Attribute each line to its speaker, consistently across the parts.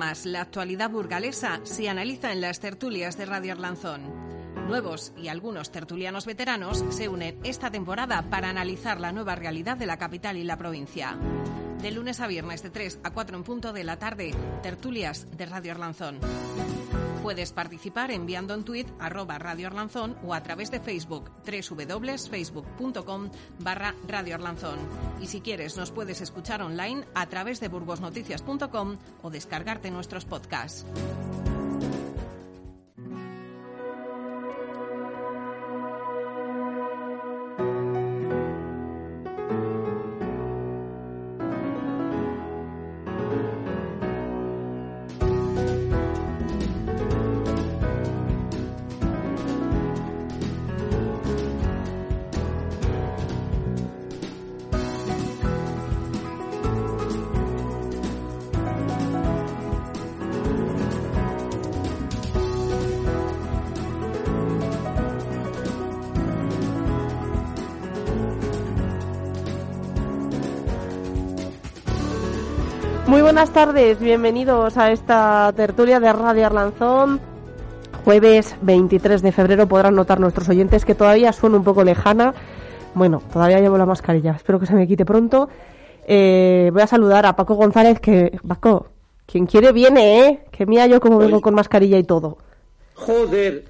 Speaker 1: Más, la actualidad burgalesa se analiza en las tertulias de Radio Arlanzón. Nuevos y algunos tertulianos veteranos se unen esta temporada para analizar la nueva realidad de la capital y la provincia. De lunes a viernes de 3 a 4 en punto de la tarde, tertulias de Radio Arlanzón. Puedes participar enviando un tuit arroba Radio Arlanzón o a través de Facebook www.facebook.com barra Radio Arlanzón. Y si quieres nos puedes escuchar online a través de burgosnoticias.com o descargarte nuestros podcasts.
Speaker 2: Buenas tardes, bienvenidos a esta tertulia de Radio Arlanzón. Jueves 23 de febrero podrán notar nuestros oyentes que todavía suena un poco lejana. Bueno, todavía llevo la mascarilla, espero que se me quite pronto. Eh, voy a saludar a Paco González, que, Paco, quien quiere viene, ¿eh? Que mira yo como vengo con mascarilla y todo.
Speaker 3: Joder,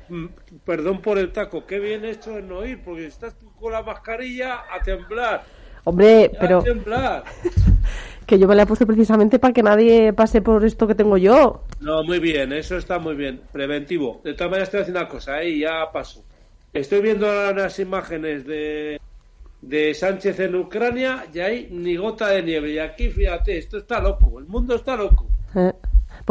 Speaker 3: perdón por el taco, qué bien hecho en no ir, porque estás tú con la mascarilla a temblar.
Speaker 2: Hombre, pero
Speaker 3: A temblar.
Speaker 2: que yo me la he puesto precisamente para que nadie pase por esto que tengo yo.
Speaker 3: No, muy bien, eso está muy bien. Preventivo. De todas maneras, estoy haciendo una cosa, ahí ya paso. Estoy viendo ahora unas imágenes de, de Sánchez en Ucrania y hay ni gota de nieve. Y aquí, fíjate, esto está loco, el mundo está loco.
Speaker 2: Eh,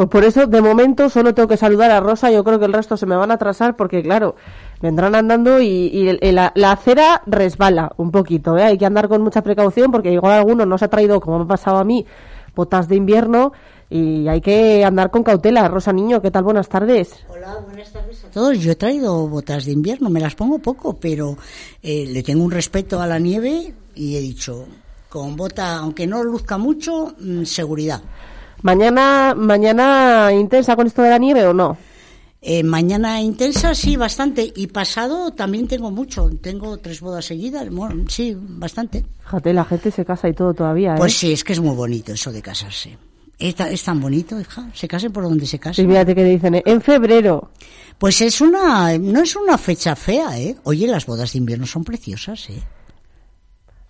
Speaker 2: Pues por eso, de momento, solo tengo que saludar a Rosa. Yo creo que el resto se me van a atrasar porque, claro, vendrán andando y, y el- el- la, la acera resbala un poquito. ¿eh? Hay que andar con mucha precaución porque igual alguno no se ha traído, como me ha pasado a mí, botas de invierno y hay que andar con cautela. Rosa Niño, ¿qué tal? Buenas tardes.
Speaker 4: Hola, buenas tardes a todos. Yo he traído botas de invierno, me las pongo poco, pero eh, le tengo un respeto a la nieve y he dicho, con bota, aunque no luzca mucho, mm, seguridad.
Speaker 2: Mañana, mañana intensa con esto de la nieve o no?
Speaker 4: Eh, mañana intensa, sí, bastante. Y pasado también tengo mucho. Tengo tres bodas seguidas. Bueno, sí, bastante.
Speaker 2: Fíjate, la gente se casa y todo todavía, ¿eh?
Speaker 4: Pues sí, es que es muy bonito eso de casarse. Es, es tan bonito, hija. Se casen por donde se casen.
Speaker 2: fíjate que dicen, ¿eh? en febrero.
Speaker 4: Pues es una, no es una fecha fea, ¿eh? Oye, las bodas de invierno son preciosas, ¿eh?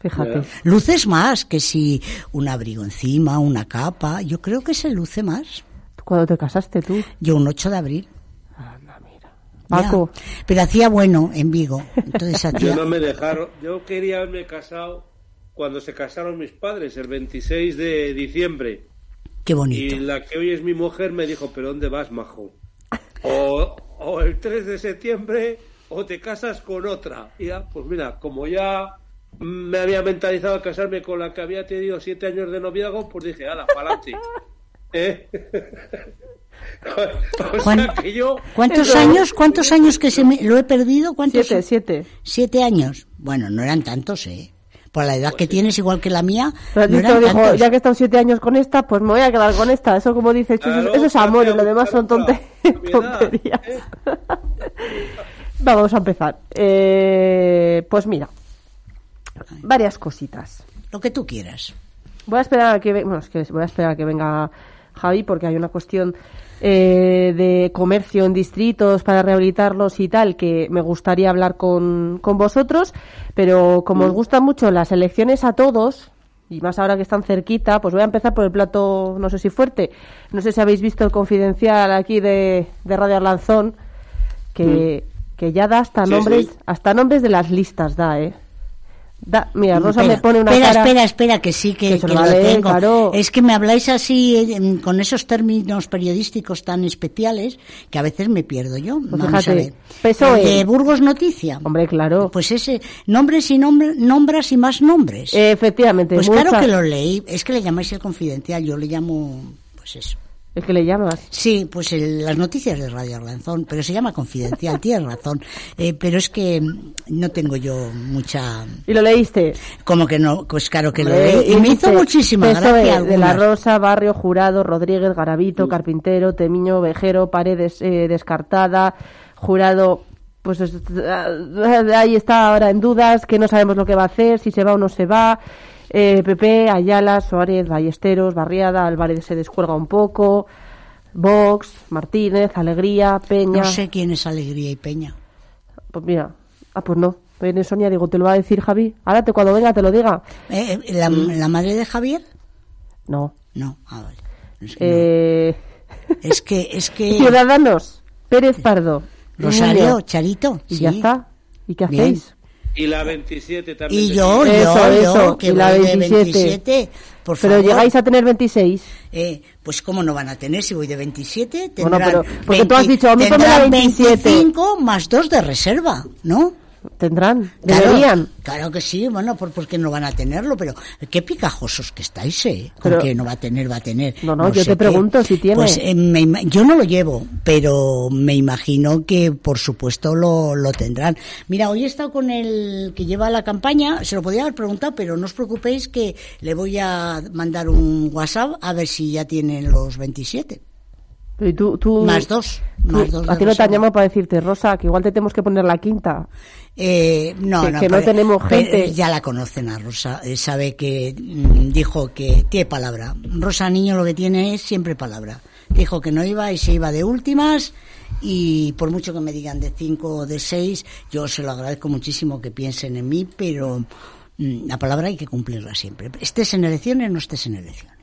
Speaker 2: Fíjate.
Speaker 4: Luces más que si un abrigo encima, una capa. Yo creo que se luce más.
Speaker 2: ¿Cuándo te casaste tú?
Speaker 4: Yo un 8 de abril.
Speaker 2: Paco.
Speaker 4: Ya. Pero hacía bueno en Vigo. Entonces
Speaker 3: Yo no me dejaron, yo quería haberme casado cuando se casaron mis padres, el 26 de diciembre.
Speaker 4: Qué
Speaker 3: Y
Speaker 4: bonito.
Speaker 3: la que hoy es mi mujer me dijo, ¿pero dónde vas, majo? O, o el 3 de septiembre o te casas con otra. Y ya, pues mira, como ya me había mentalizado a casarme con la que había tenido siete años de noviazgo, pues dije, ala, pa'lante. ¿Eh? o
Speaker 4: Juan-
Speaker 3: sea que yo...
Speaker 4: ¿Cuántos años? ¿Cuántos años que se me lo he perdido? ¿Cuántos?
Speaker 2: Siete, siete.
Speaker 4: Siete años. Bueno, no eran tantos, ¿eh? Por la edad que tienes, igual que la mía,
Speaker 2: Pero
Speaker 4: no eran
Speaker 2: dijo,
Speaker 4: tantos.
Speaker 2: ya que he estado siete años con esta, pues me voy a quedar con esta. Eso como dices,
Speaker 3: Claro,
Speaker 2: eso es amor y lo demás son tonte-
Speaker 3: otra, a mi edad,
Speaker 2: tonterías.
Speaker 3: ¿eh?
Speaker 2: Vamos a empezar. Eh, pues mira, varias cositas.
Speaker 4: Lo que tú quieras.
Speaker 2: Voy a esperar a que, bueno, es que voy a esperar a que venga Javi porque hay una cuestión eh, de comercio en distritos para rehabilitarlos y tal que me gustaría hablar con, con vosotros, pero como os gustan mucho las elecciones a todos y más ahora que están cerquita, pues voy a empezar por el plato, no sé si fuerte. No sé si habéis visto el confidencial aquí de, de Radio Arlanzón que, que ya da hasta
Speaker 3: Sí,
Speaker 2: nombres,
Speaker 3: sí.
Speaker 2: hasta nombres de las listas da, ¿eh? Da, mira, Rosa
Speaker 4: espera,
Speaker 2: me pone una
Speaker 4: espera,
Speaker 2: cara...
Speaker 4: espera, espera, que sí, que,
Speaker 2: Que
Speaker 4: que
Speaker 2: lo leer,
Speaker 4: tengo.
Speaker 2: claro.
Speaker 4: Es que me habláis así, eh, con esos términos periodísticos tan especiales, que a veces me pierdo yo.
Speaker 2: Pues
Speaker 4: Vamos
Speaker 2: fíjate,
Speaker 4: a ver.
Speaker 2: PSOE.
Speaker 4: De Burgos Noticia.
Speaker 2: Hombre, claro.
Speaker 4: Pues ese, nombres y nombre- nombras y más nombres.
Speaker 2: Efectivamente.
Speaker 4: pues
Speaker 2: mucha-
Speaker 4: claro que lo leí. Es que le llamáis el confidencial, yo le llamo, pues eso.
Speaker 2: Es que le llamas.
Speaker 4: Sí, pues el- las noticias de Radio Arlanzón, pero se llama confidencial, tienes razón. Eh, pero es que mm, no tengo yo mucha...
Speaker 2: Y lo leíste.
Speaker 4: Como que no, pues claro que lo leí. Y me hizo muchísima gracia.
Speaker 2: de la. Rosa, Barrio, Jurado, Rodríguez, Garavito, Carpintero, Temiño, Vejero, Paredes eh, descartada, Jurado, pues es- ahí está ahora en dudas, que no sabemos lo que va a hacer, si se va o no se va. Eh, PP, Ayala, Suárez, Ballesteros, Barriada, Álvarez se descuelga un poco. Vox, Martínez, Alegría, Peña.
Speaker 4: No sé quién es Alegría y Peña.
Speaker 2: Pues mira, ah, pues no. Viene Sonia, digo, te lo va a decir Javi. Ahora te, cuando venga te lo diga.
Speaker 4: Eh, eh, ¿la, la madre de Javier?
Speaker 2: No.
Speaker 4: No, ah, vale. Es que,
Speaker 2: Eh,
Speaker 4: no. es que, es que
Speaker 2: Ciudadanos, Pérez Pardo.
Speaker 4: Rosario. Charito,
Speaker 2: Y
Speaker 4: sí.
Speaker 2: ya está. ¿Y qué
Speaker 4: Bien.
Speaker 3: Y la 27 también.
Speaker 4: Y yo, yo,
Speaker 2: Eso,
Speaker 4: yo,
Speaker 2: eso,
Speaker 4: que
Speaker 2: y la
Speaker 4: voy de
Speaker 2: 27.
Speaker 4: 27, por
Speaker 2: Pero
Speaker 4: favor.
Speaker 2: llegáis a tener 26.
Speaker 4: Eh, pues cómo no van a tener si voy de 27,
Speaker 2: Bueno,
Speaker 4: tendrán
Speaker 2: pero- porque tú has dicho, a mí ponme la
Speaker 4: tendrán
Speaker 2: 27.
Speaker 4: 25 más dos de reserva, ¿no?
Speaker 2: Tendrán,
Speaker 4: Claro,
Speaker 2: deberían.
Speaker 4: Claro que sí, bueno, por, porque no van a tenerlo, pero qué picajosos que estáis, ¿eh?
Speaker 2: Pero-
Speaker 4: Porque no va a tener, va a tener.
Speaker 2: No, no, yo te pregunto si tiene.
Speaker 4: Pues eh, me yo no lo llevo, pero me imagino que por supuesto lo, lo tendrán. Mira, hoy he estado con el que lleva la campaña, se lo podía haber preguntado, pero no os preocupéis que le voy a mandar un WhatsApp a ver si ya tienen los 27.
Speaker 2: Y tú, tú,
Speaker 4: Más dos,
Speaker 2: tú-
Speaker 4: más dos
Speaker 2: a ti no te han llamado para decirte, Rosa, que igual te tenemos que poner la quinta.
Speaker 4: Eh, no,
Speaker 2: Que-
Speaker 4: no,
Speaker 2: que no
Speaker 4: pero-
Speaker 2: tenemos
Speaker 4: pero
Speaker 2: gente.
Speaker 4: Ya la conocen a Rosa, eh, sabe que mm, dijo que tiene palabra. Rosa Niño lo que tiene es siempre palabra. Dijo que no iba y se iba de últimas y por mucho que me digan de cinco o de seis, yo se lo agradezco muchísimo que piensen en mí, pero mm, la palabra hay que cumplirla siempre. Estés en elecciones o no estés en elecciones.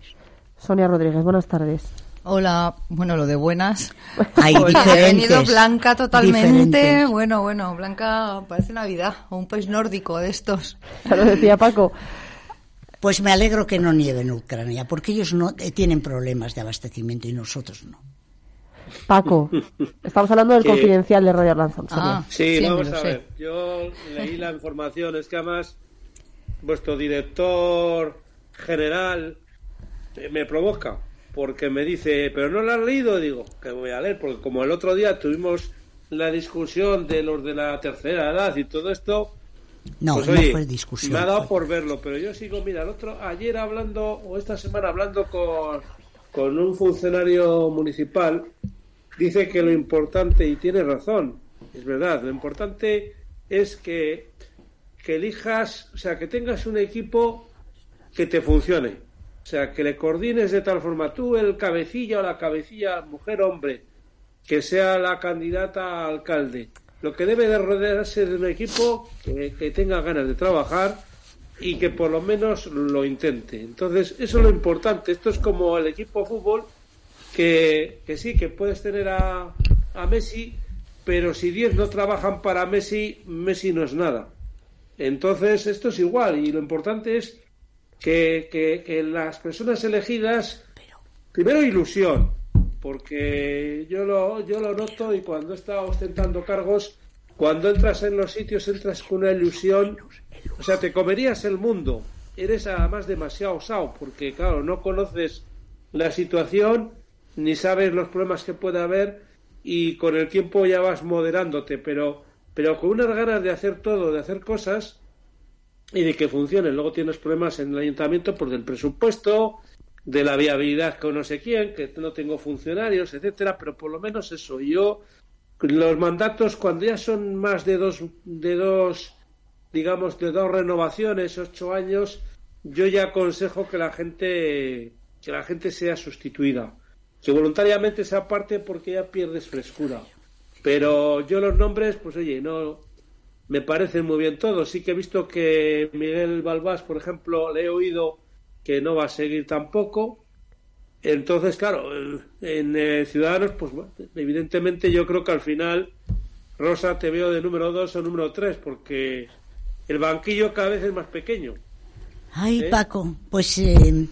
Speaker 2: Sonia Rodríguez, buenas tardes.
Speaker 5: Hola, bueno, lo de buenas.
Speaker 4: Hay
Speaker 5: ha venido Blanca totalmente.
Speaker 4: diferentes.
Speaker 5: Bueno, bueno, Blanca parece Navidad o un país nórdico de estos.
Speaker 2: Ya lo decía Paco.
Speaker 4: Pues me alegro que no nieve en Ucrania, porque ellos no eh, tienen problemas de abastecimiento y nosotros no.
Speaker 2: Paco, estamos hablando del
Speaker 3: Que-
Speaker 2: confidencial de Radio. Sonia.
Speaker 5: Ah,
Speaker 3: Sí,
Speaker 5: sí,
Speaker 3: vamos
Speaker 5: lo
Speaker 3: a
Speaker 5: sé.
Speaker 3: ver. Yo leí la información, es que además vuestro director general eh, me provoca porque me dice, pero no lo has leído, digo, que voy a leer, porque como el otro día tuvimos la discusión de los de la tercera edad y todo esto,
Speaker 4: No,
Speaker 3: pues,
Speaker 4: no fue discusión.
Speaker 3: me ha dado por verlo, pero yo sigo, mira, el otro, ayer hablando, o esta semana hablando con, con un funcionario municipal, dice que lo importante, y tiene razón, es verdad, lo importante es que, que elijas, o sea, que tengas un equipo que te funcione. O sea, que le coordines de tal forma tú, el cabecilla o la cabecilla, mujer, hombre, que sea la candidata a alcalde. Lo que debe de rodearse de un equipo que, que tenga ganas de trabajar y que por lo menos lo intente. Entonces, eso es lo importante. Esto es como el equipo de fútbol, que, que sí, que puedes tener a, a Messi, pero si 10 no trabajan para Messi, Messi no es nada. Entonces, esto es igual y lo importante es que, que- que las personas elegidas, primero ilusión, porque yo lo, yo lo noto y cuando he estado ostentando cargos, cuando entras en los sitios entras con una ilusión, o sea, te comerías el mundo, eres además demasiado osado, porque claro, no conoces la situación, ni sabes los problemas que puede haber y con el tiempo ya vas moderándote, pero, pero con unas ganas de hacer todo, de hacer cosas, y de que funcione. Luego tienes problemas en el ayuntamiento por del presupuesto, de la viabilidad con no sé quién, que no tengo funcionarios, etcétera, pero por lo menos eso. Yo los mandatos cuando ya son más de dos de dos digamos de dos renovaciones, ocho años, yo ya aconsejo que la gente que la gente sea sustituida, que voluntariamente sea parte porque ya pierdes frescura. Pero yo los nombres, pues oye, no me parecen muy bien todos. Sí que he visto que Miguel Balbás, por ejemplo, le he oído que no va a seguir tampoco. Entonces, claro, en eh, Ciudadanos, pues bueno, evidentemente yo creo que al final, Rosa, te veo de número dos o número tres, porque el banquillo cada vez es más pequeño.
Speaker 4: Ay,
Speaker 3: ¿Eh?
Speaker 4: Paco, pues, eh,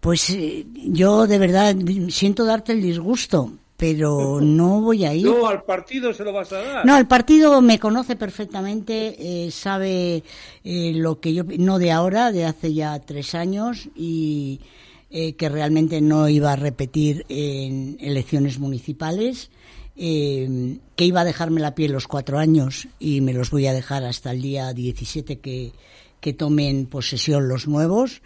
Speaker 4: pues eh, yo de verdad siento darte el disgusto, pero no voy a ir.
Speaker 3: No, al partido se lo vas a dar.
Speaker 4: No, el partido me conoce perfectamente, eh, sabe eh, lo que yo, no de ahora, de hace ya tres años, y eh, que realmente no iba a repetir en elecciones municipales, eh, que iba a dejarme la piel los cuatro años y me los voy a dejar hasta el día 17 que, que tomen posesión los nuevos.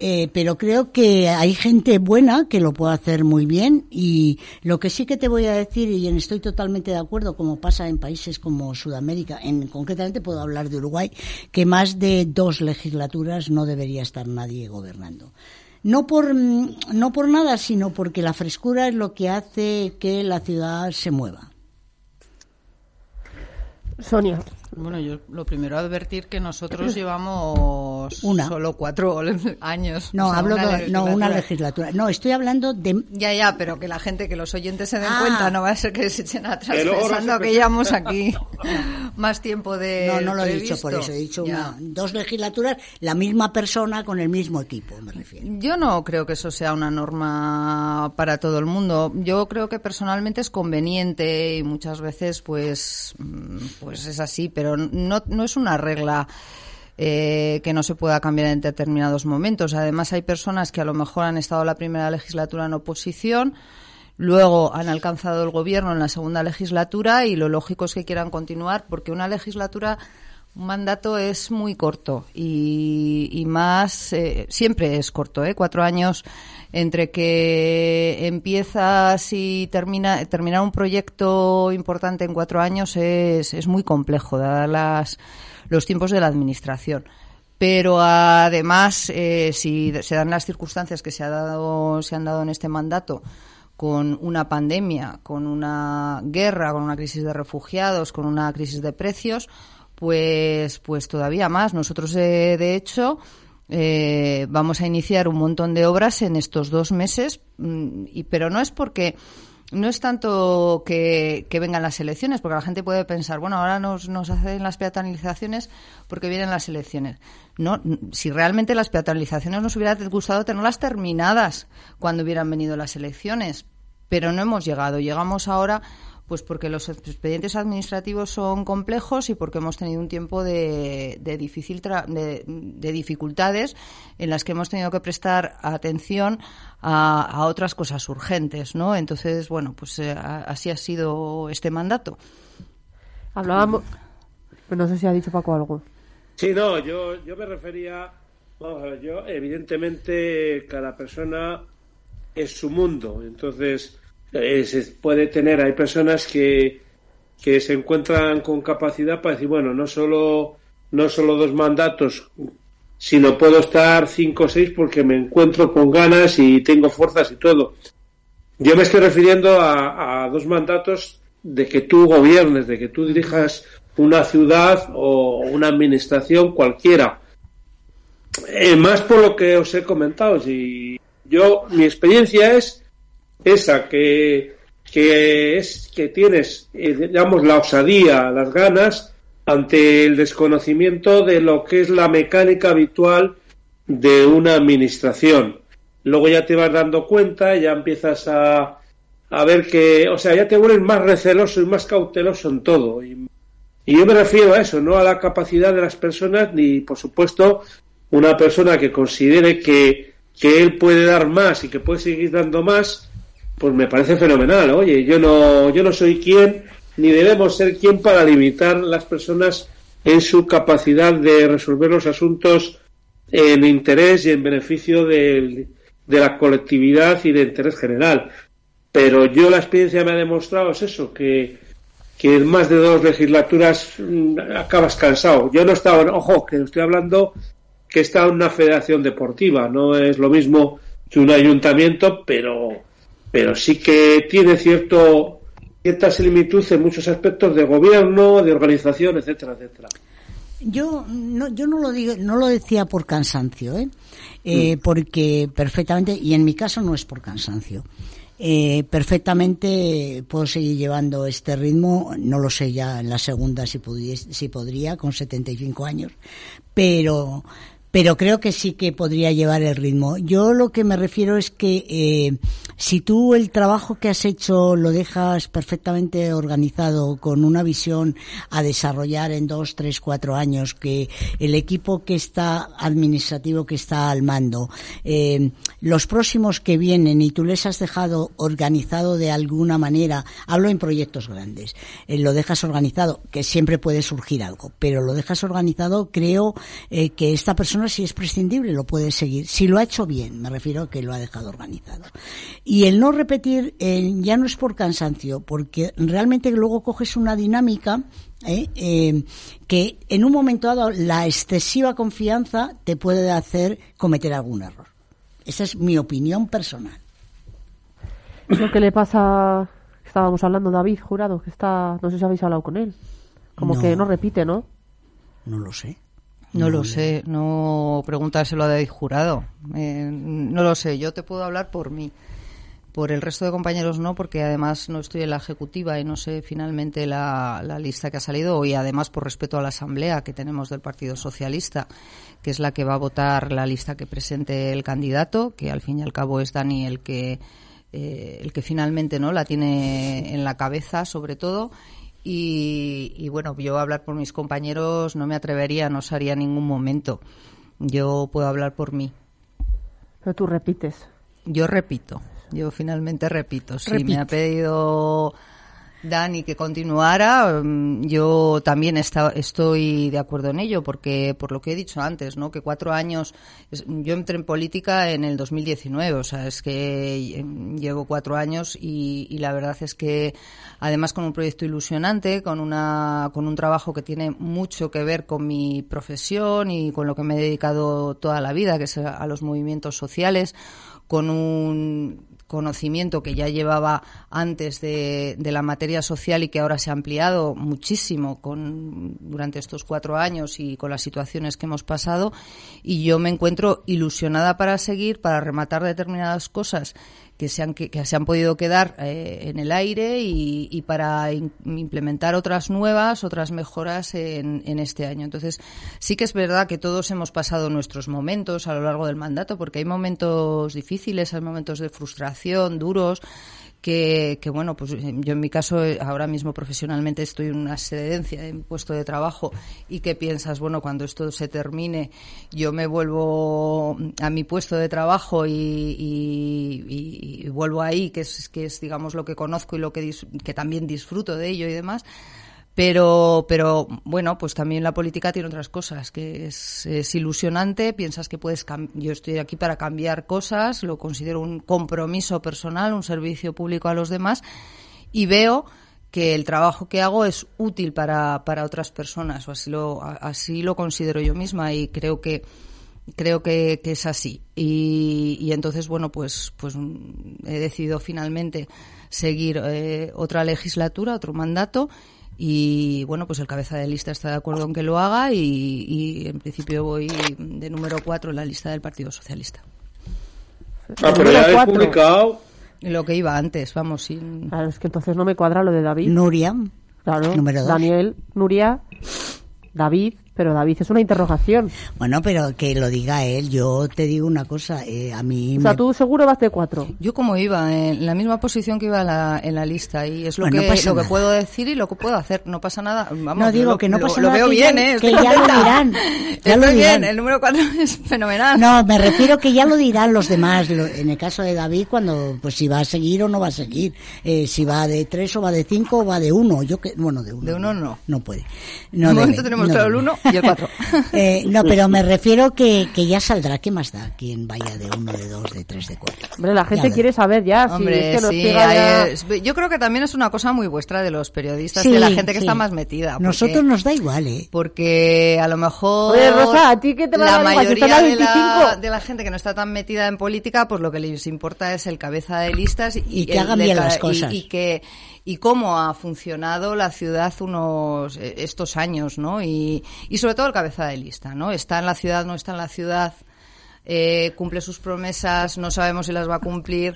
Speaker 4: Eh, pero creo que hay gente buena que lo puede hacer muy bien y lo que sí que te voy a decir y estoy totalmente de acuerdo como pasa en países como Sudamérica, en concretamente puedo hablar de Uruguay, que más de dos legislaturas no debería estar nadie gobernando. No por, mm, no por nada, sino porque la frescura es lo que hace que la ciudad se mueva.
Speaker 2: Sonia.
Speaker 5: Bueno, yo lo primero advertir que nosotros llevamos
Speaker 4: Una.
Speaker 5: solo cuatro años.
Speaker 4: No,
Speaker 5: O sea,
Speaker 4: hablo
Speaker 5: una
Speaker 4: de no, una
Speaker 5: legislatura.
Speaker 4: No, estoy hablando de
Speaker 5: Ya, ya, pero que la gente, que los oyentes se den
Speaker 4: Ah.
Speaker 5: cuenta, no va a ser que se echen atrás pensando que llevamos aquí más tiempo de.
Speaker 4: No, no lo he dicho por eso, he dicho una, dos legislaturas, la misma persona con el mismo equipo, me refiero.
Speaker 5: Yo no creo que eso sea una norma para todo el mundo. Yo creo que personalmente es conveniente y muchas veces pues mm, pues es así, pero no, no es una regla eh, que no se pueda cambiar en determinados momentos. Además hay personas que a lo mejor han estado la primera legislatura en oposición, luego han alcanzado el gobierno en la segunda legislatura y lo lógico es que quieran continuar porque una legislatura un mandato es muy corto y, más, eh, siempre es corto, ¿eh? Cuatro años entre que empiezas y termina, terminar un proyecto importante en cuatro años es, es muy complejo, dadas los tiempos de la administración. Pero además, eh, si se dan las circunstancias que se, ha dado, se han dado en este mandato, con una pandemia, con una guerra, con una crisis de refugiados, con una crisis de precios, pues, pues todavía más. Nosotros, eh, de hecho, eh, vamos a iniciar un montón de obras en estos dos meses, mm, y, pero no es porque no es tanto que, que vengan las elecciones, porque la gente puede pensar, bueno, ahora nos, nos hacen las peatonalizaciones porque vienen las elecciones. No, si realmente las peatonalizaciones nos hubiera gustado tenerlas terminadas cuando hubieran venido las elecciones, pero no hemos llegado. Llegamos ahora pues porque los expedientes administrativos son complejos y porque hemos tenido un tiempo de, de difícil tra- de, de dificultades en las que hemos tenido que prestar atención a, a otras cosas urgentes, ¿no? Entonces, bueno, pues eh, así ha sido este mandato.
Speaker 2: Hablábamos. No sé si ha dicho Paco algo.
Speaker 3: Sí, no, yo, yo me refería, vamos a ver, yo evidentemente cada persona es su mundo, entonces eh, se puede tener, hay personas que, que se encuentran con capacidad para decir, bueno, no solo, no solo dos mandatos, sino puedo estar cinco o seis porque me encuentro con ganas y tengo fuerzas y todo. Yo me estoy refiriendo a, dos mandatos de que tú gobiernes, de que tú dirijas una ciudad o una administración cualquiera. Eh, más por lo que os he comentado, si yo mi experiencia es esa que que es que tienes eh, digamos la osadía, las ganas ante el desconocimiento de lo que es la mecánica habitual de una administración. Luego ya te vas dando cuenta, ya empiezas a, a ver que, o sea, ya te vuelves más receloso y más cauteloso en todo. Y, y yo me refiero a eso, no a la capacidad de las personas, ni por supuesto una persona que considere que, que él puede dar más y que puede seguir dando más, pues me parece fenomenal. Oye, yo no, yo no soy quien, ni debemos ser quien para limitar las personas en su capacidad de resolver los asuntos en interés y en beneficio del- de la colectividad y de interés general. Pero yo la experiencia me ha demostrado es eso, que, que en más de dos legislaturas mm, acabas cansado. Yo no estaba, ojo, que estoy hablando que está una federación deportiva, no es lo mismo que un ayuntamiento, pero, pero sí que tiene cierto, cierta similitud en muchos aspectos de gobierno, de organización, etcétera, etcétera.
Speaker 4: Yo no, yo no lo digo, no lo decía por cansancio, ¿eh? Eh, porque perfectamente, y en mi caso no es por cansancio. eh, perfectamente puedo seguir llevando este ritmo, no lo sé ya en la segunda si, si podría, con 75 años, pero pero creo que sí que podría llevar el ritmo. Yo lo que me refiero es que eh, si tú el trabajo que has hecho lo dejas perfectamente organizado con una visión a desarrollar en dos, tres, cuatro años, que el equipo que está administrativo que está al mando, eh, los próximos que vienen y tú les has dejado organizado de alguna manera, hablo en proyectos grandes, eh, lo dejas organizado, que siempre puede surgir algo, pero lo dejas organizado, creo eh, que esta persona si es prescindible, lo puede seguir. Si lo ha hecho bien, me refiero a que lo ha dejado organizado. Y el no repetir eh, ya no es por cansancio, porque realmente luego coges una dinámica eh, eh, que en un momento dado la excesiva confianza te puede hacer cometer algún error. Esa es mi opinión personal.
Speaker 2: Lo que le pasa, estábamos hablando David Jurado, que está, no sé si habéis hablado con él, como que no repite, ¿no?
Speaker 4: No lo sé.
Speaker 5: No, lo sé, no preguntárselo a David Jurado. Eh, no lo sé, yo te puedo hablar por mí. Por el resto de compañeros no, porque además no estoy en la ejecutiva y no sé finalmente la, lista que ha salido y además por respeto a la asamblea que tenemos del Partido Socialista, que es la que va a votar la lista que presente el candidato, que al fin y al cabo es Dani el que eh, el que finalmente no la tiene en la cabeza sobre todo y, bueno, yo hablar por mis compañeros no me atrevería, no haría ningún momento. Yo puedo hablar por mí.
Speaker 2: Pero tú repites.
Speaker 5: Yo repito. Yo finalmente repito. Si me ha pedido Dani que continuara, mm, yo también estoy de acuerdo en ello, porque por lo que he dicho antes, ¿no? que cuatro años, yo entré en política en el 2019, o sea, es que llevo cuatro años y, la verdad es que además con un proyecto ilusionante, con, una, con un trabajo que tiene mucho que ver con mi profesión y con lo que me he dedicado toda la vida, que es a los movimientos sociales, con un conocimiento que ya llevaba antes de, la materia social y que ahora se ha ampliado muchísimo con, durante estos cuatro años y con las situaciones que hemos pasado. Y yo me encuentro ilusionada para seguir, para rematar determinadas cosas que se han, que, se han podido quedar eh, en el aire y, para implementar otras nuevas, otras mejoras en, en, este año. Entonces, sí que es verdad que todos hemos pasado nuestros momentos a lo largo del mandato, porque hay momentos difíciles, hay momentos de frustración, duros, que, que, bueno, pues yo en mi caso eh, ahora mismo profesionalmente estoy en una excedencia en puesto de trabajo y que piensas, bueno, cuando esto se termine yo me vuelvo a mi puesto de trabajo y, y, vuelvo ahí, que es, que es digamos lo que conozco y lo que, que también disfruto de ello y demás pero, pero bueno, pues también la política tiene otras cosas, que es, ilusionante, piensas que puedes, yo estoy aquí para cambiar cosas, lo considero un compromiso personal, un servicio público a los demás, y veo que el trabajo que hago es útil para, para otras personas, o así lo, así lo considero yo misma, y creo que creo que, es así. Y, y, entonces, bueno, pues, pues he decidido finalmente seguir eh, otra legislatura, otro mandato, y bueno, pues el cabeza de lista está de acuerdo en que lo haga y, en principio voy de número 4 en la lista del Partido Socialista.
Speaker 3: Ah, pero ya publicado.
Speaker 5: Lo que iba antes, vamos, sin...
Speaker 2: Claro, es que entonces no me cuadra lo de David.
Speaker 4: Nuria.
Speaker 2: Claro, número Daniel, Nuria, David, pero David es una interrogación.
Speaker 4: Bueno, pero que lo diga él. Yo te digo una cosa, eh, a mí...
Speaker 2: O sea, tú seguro vas de cuatro.
Speaker 5: Yo como iba, en la misma posición que iba en la lista y es lo, que, lo que puedo decir y lo que puedo hacer. No pasa nada. Vamos,
Speaker 4: no digo que no pasa nada.
Speaker 5: Lo veo bien, ¿eh?
Speaker 4: Que ya lo dirán.
Speaker 5: Ya lo bien, el número cuatro es fenomenal.
Speaker 4: No, me refiero que ya lo dirán los demás. En el caso de David, cuando, pues si va a seguir o no va a seguir. Eh, si va de tres o va de cinco o va de uno. Yo que, bueno, de uno.
Speaker 5: De uno no.
Speaker 4: No puede.
Speaker 5: No de momento tenemos claro el uno y el cuatro.
Speaker 4: Eh, no, pero me refiero que, que ya saldrá. ¿Qué más da? Quien vaya de uno, de dos, de tres, de cuatro.
Speaker 2: Hombre, la gente quiere saber ya. Hombre,
Speaker 5: sí, yo creo que también es una cosa muy vuestra de los periodistas, de la gente que está más metida.
Speaker 4: Nosotros nos da igual, ¿eh?
Speaker 5: Porque a lo mejor.
Speaker 2: Oye, Rosa, ¿a ti qué te va
Speaker 5: la
Speaker 2: a
Speaker 5: mayoría de, la, de la gente que no está tan metida en política, pues lo que les importa es el cabeza de listas y,
Speaker 4: que hagan bien las cosas.
Speaker 5: y que y cómo ha funcionado la ciudad unos eh, estos años, ¿no? Y, y sobre todo el cabeza de lista, ¿no? Está en la ciudad, no está en la ciudad. eh, cumple sus promesas, no sabemos si las va a cumplir,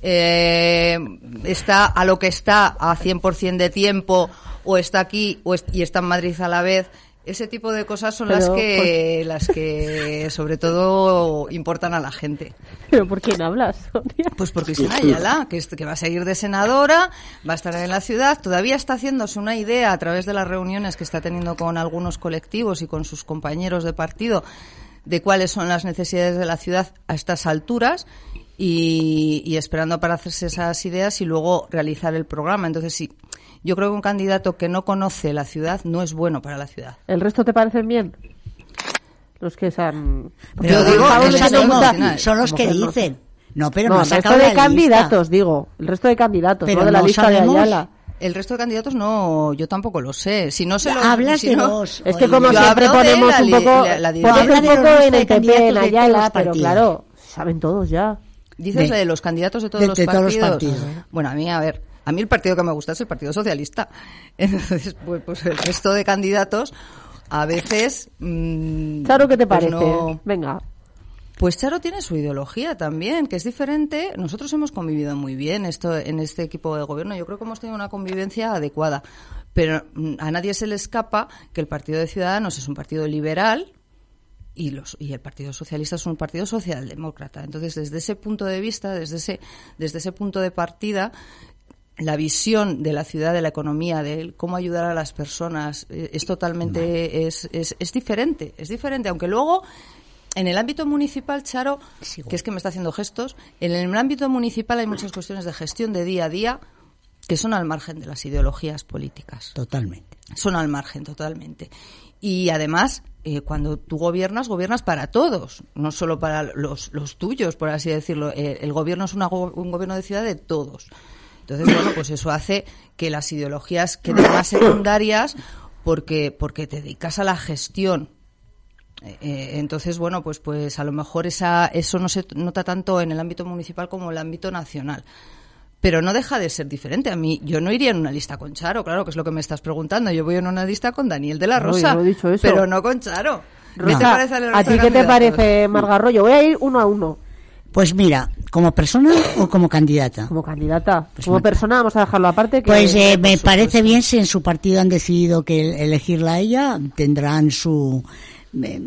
Speaker 5: eh, está a lo que está a 100% de tiempo o está aquí o y está en Madrid a la vez. Ese tipo de cosas son las que las que sobre todo importan a la gente.
Speaker 2: ¿Pero por quién hablas, Sonia?
Speaker 5: Pues porque es Ayala, que, que va a seguir de senadora, va a estar en la ciudad, todavía está haciéndose una idea a través de las reuniones que está teniendo con algunos colectivos y con sus compañeros de partido de cuáles son las necesidades de la ciudad a estas alturas y, y esperando para hacerse esas ideas y luego realizar el programa. Entonces, sí, yo creo que un candidato que no conoce la ciudad no es bueno para la ciudad.
Speaker 2: ¿El resto te parecen bien? Los que
Speaker 4: son... Pero digo, son los que dicen. No, pero no,
Speaker 2: el resto de candidatos, digo. El resto de candidatos, pero no de la lista de Ayala.
Speaker 5: El resto de candidatos no, yo tampoco lo sé. Si no se lo
Speaker 4: hablas
Speaker 5: de
Speaker 4: vos.
Speaker 2: Es que como siempre ponemos un poco, la, la, un poco en el PP, en Ayala, pero claro, saben todos ya.
Speaker 5: Dices de, los candidatos de todos, los, partidos? todos los partidos. Bueno, a mí, a ver, a mí el partido que me gusta es el Partido Socialista. Entonces, pues, pues el resto de candidatos a veces...
Speaker 2: Mmm, Charo, ¿qué te pues parece? Venga.
Speaker 5: Pues Charo tiene su ideología también, que es diferente. Nosotros hemos convivido muy bien esto en este equipo de gobierno. Yo creo que hemos tenido una convivencia adecuada. Pero mm, a nadie se le escapa que el Partido de Ciudadanos es un partido liberal, y, los, y el Partido Socialista es un partido socialdemócrata. Entonces, desde ese punto de vista, desde ese, desde ese punto de partida, la visión de la ciudad, de la economía, de cómo ayudar a las personas, eh, es totalmente, es, es, es, diferente, es diferente, aunque luego en el ámbito municipal, Charo, que es que me está haciendo gestos, en el ámbito municipal hay muchas cuestiones de gestión de día a día que son al margen de las ideologías políticas.
Speaker 4: Totalmente.
Speaker 5: Son al margen, totalmente. Y además, eh, cuando tú gobiernas, gobiernas para todos, no solo para los, los tuyos, por así decirlo. Eh, el gobierno es un gobierno de ciudad de todos. Entonces, bueno, pues eso hace que las ideologías queden más secundarias porque, porque te dedicas a la gestión. Eh, eh, entonces, bueno, pues, pues a lo mejor esa, eso no se nota tanto en el ámbito municipal como en el ámbito nacional. Pero no deja de ser diferente. A mí, yo no iría en una lista con Charo, claro, que es lo que me estás preguntando. Yo voy en una lista con Daniel de la Rosa, pero no con Charo.
Speaker 2: ¿A ti qué te parece, Margarroyo? Voy a ir uno a uno.
Speaker 4: Pues mira, ¿como persona o como candidata?
Speaker 2: Como candidata. Pues como persona vamos a dejarlo aparte.
Speaker 4: pues eh, me parece bien si en su partido han decidido que elegirla a ella, tendrán su,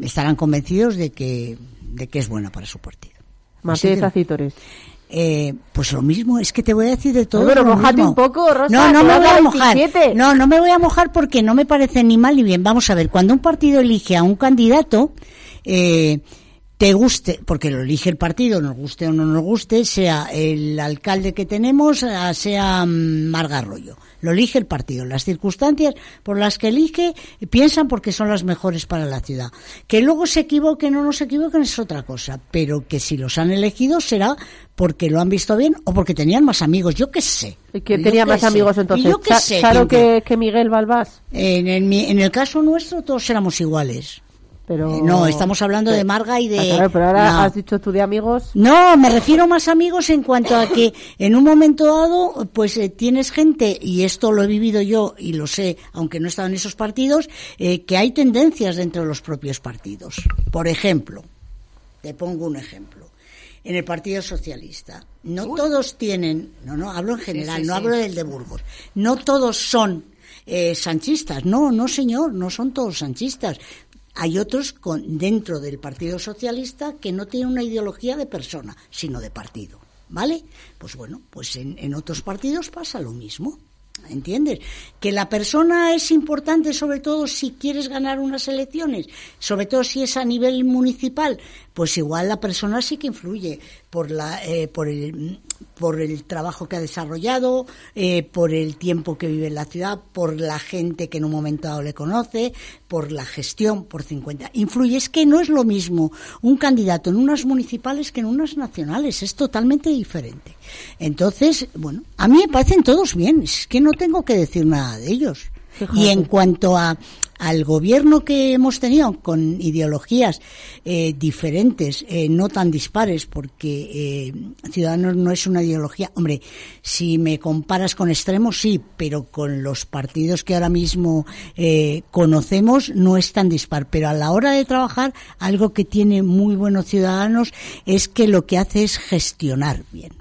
Speaker 4: estarán convencidos de que, de que es buena para su partido.
Speaker 2: Martínez Acitores.
Speaker 4: Eh, pues lo mismo, es que te voy a decir de todo.
Speaker 2: pero mojate un poco, Rosa.
Speaker 4: No, no me voy a mojar. No, no me voy a mojar porque no me parece ni mal ni bien. Vamos a ver, cuando un partido elige a un candidato, eh, te guste, porque lo elige el partido, nos guste o no nos guste, sea el alcalde que tenemos, sea mm, Marga Arroyo. Lo elige el partido. Las circunstancias por las que elige piensan porque son las mejores para la ciudad. Que luego se equivoquen o no se equivoquen es otra cosa, pero que si los han elegido será porque lo han visto bien o porque tenían más amigos. Yo qué sé.
Speaker 2: ¿Y quién tenía más amigos entonces? Yo qué sé. Claro que, que, Miguel Balbás.
Speaker 4: En el, en el caso nuestro todos éramos iguales. Pero... Eh, no, estamos hablando de Marga y de...
Speaker 2: Ah, claro, pero ahora has dicho tú de amigos.
Speaker 4: No, me refiero más amigos en cuanto a que en un momento dado, pues eh, tienes gente, y esto lo he vivido yo y lo sé, aunque no he estado en esos partidos, eh, que hay tendencias dentro de los propios partidos. Por ejemplo, te pongo un ejemplo. En el Partido Socialista, no todos tienen, no, no, hablo en general, no hablo del de Burgos, no todos son sanchistas, no, no señor, no son todos sanchistas. Hay otros con, dentro del Partido Socialista que no tienen una ideología de persona, sino de partido. ¿Vale? Pues bueno, pues en, en otros partidos pasa lo mismo. ¿Entiendes? Que la persona es importante sobre todo si quieres ganar unas elecciones, sobre todo si es a nivel municipal, pues igual la persona sí que influye por la eh, por el por el trabajo que ha desarrollado, eh, por el tiempo que vive en la ciudad, por la gente que en un momento dado le conoce, por la gestión, por 50. Influye, es que no es lo mismo un candidato en unas municipales que en unas nacionales, es totalmente diferente. Entonces, bueno, a mí me parecen todos bien, es que no tengo que decir nada de ellos. Y en cuanto a, al gobierno que hemos tenido con ideologías eh, diferentes, eh, no tan dispares, porque eh, Ciudadanos no es una ideología. Hombre, si me comparas con extremos, sí, pero con los partidos que ahora mismo conocemos no es tan dispar. Pero a la hora de trabajar, algo que tiene muy buenos Ciudadanos es que lo que hace es gestionar bien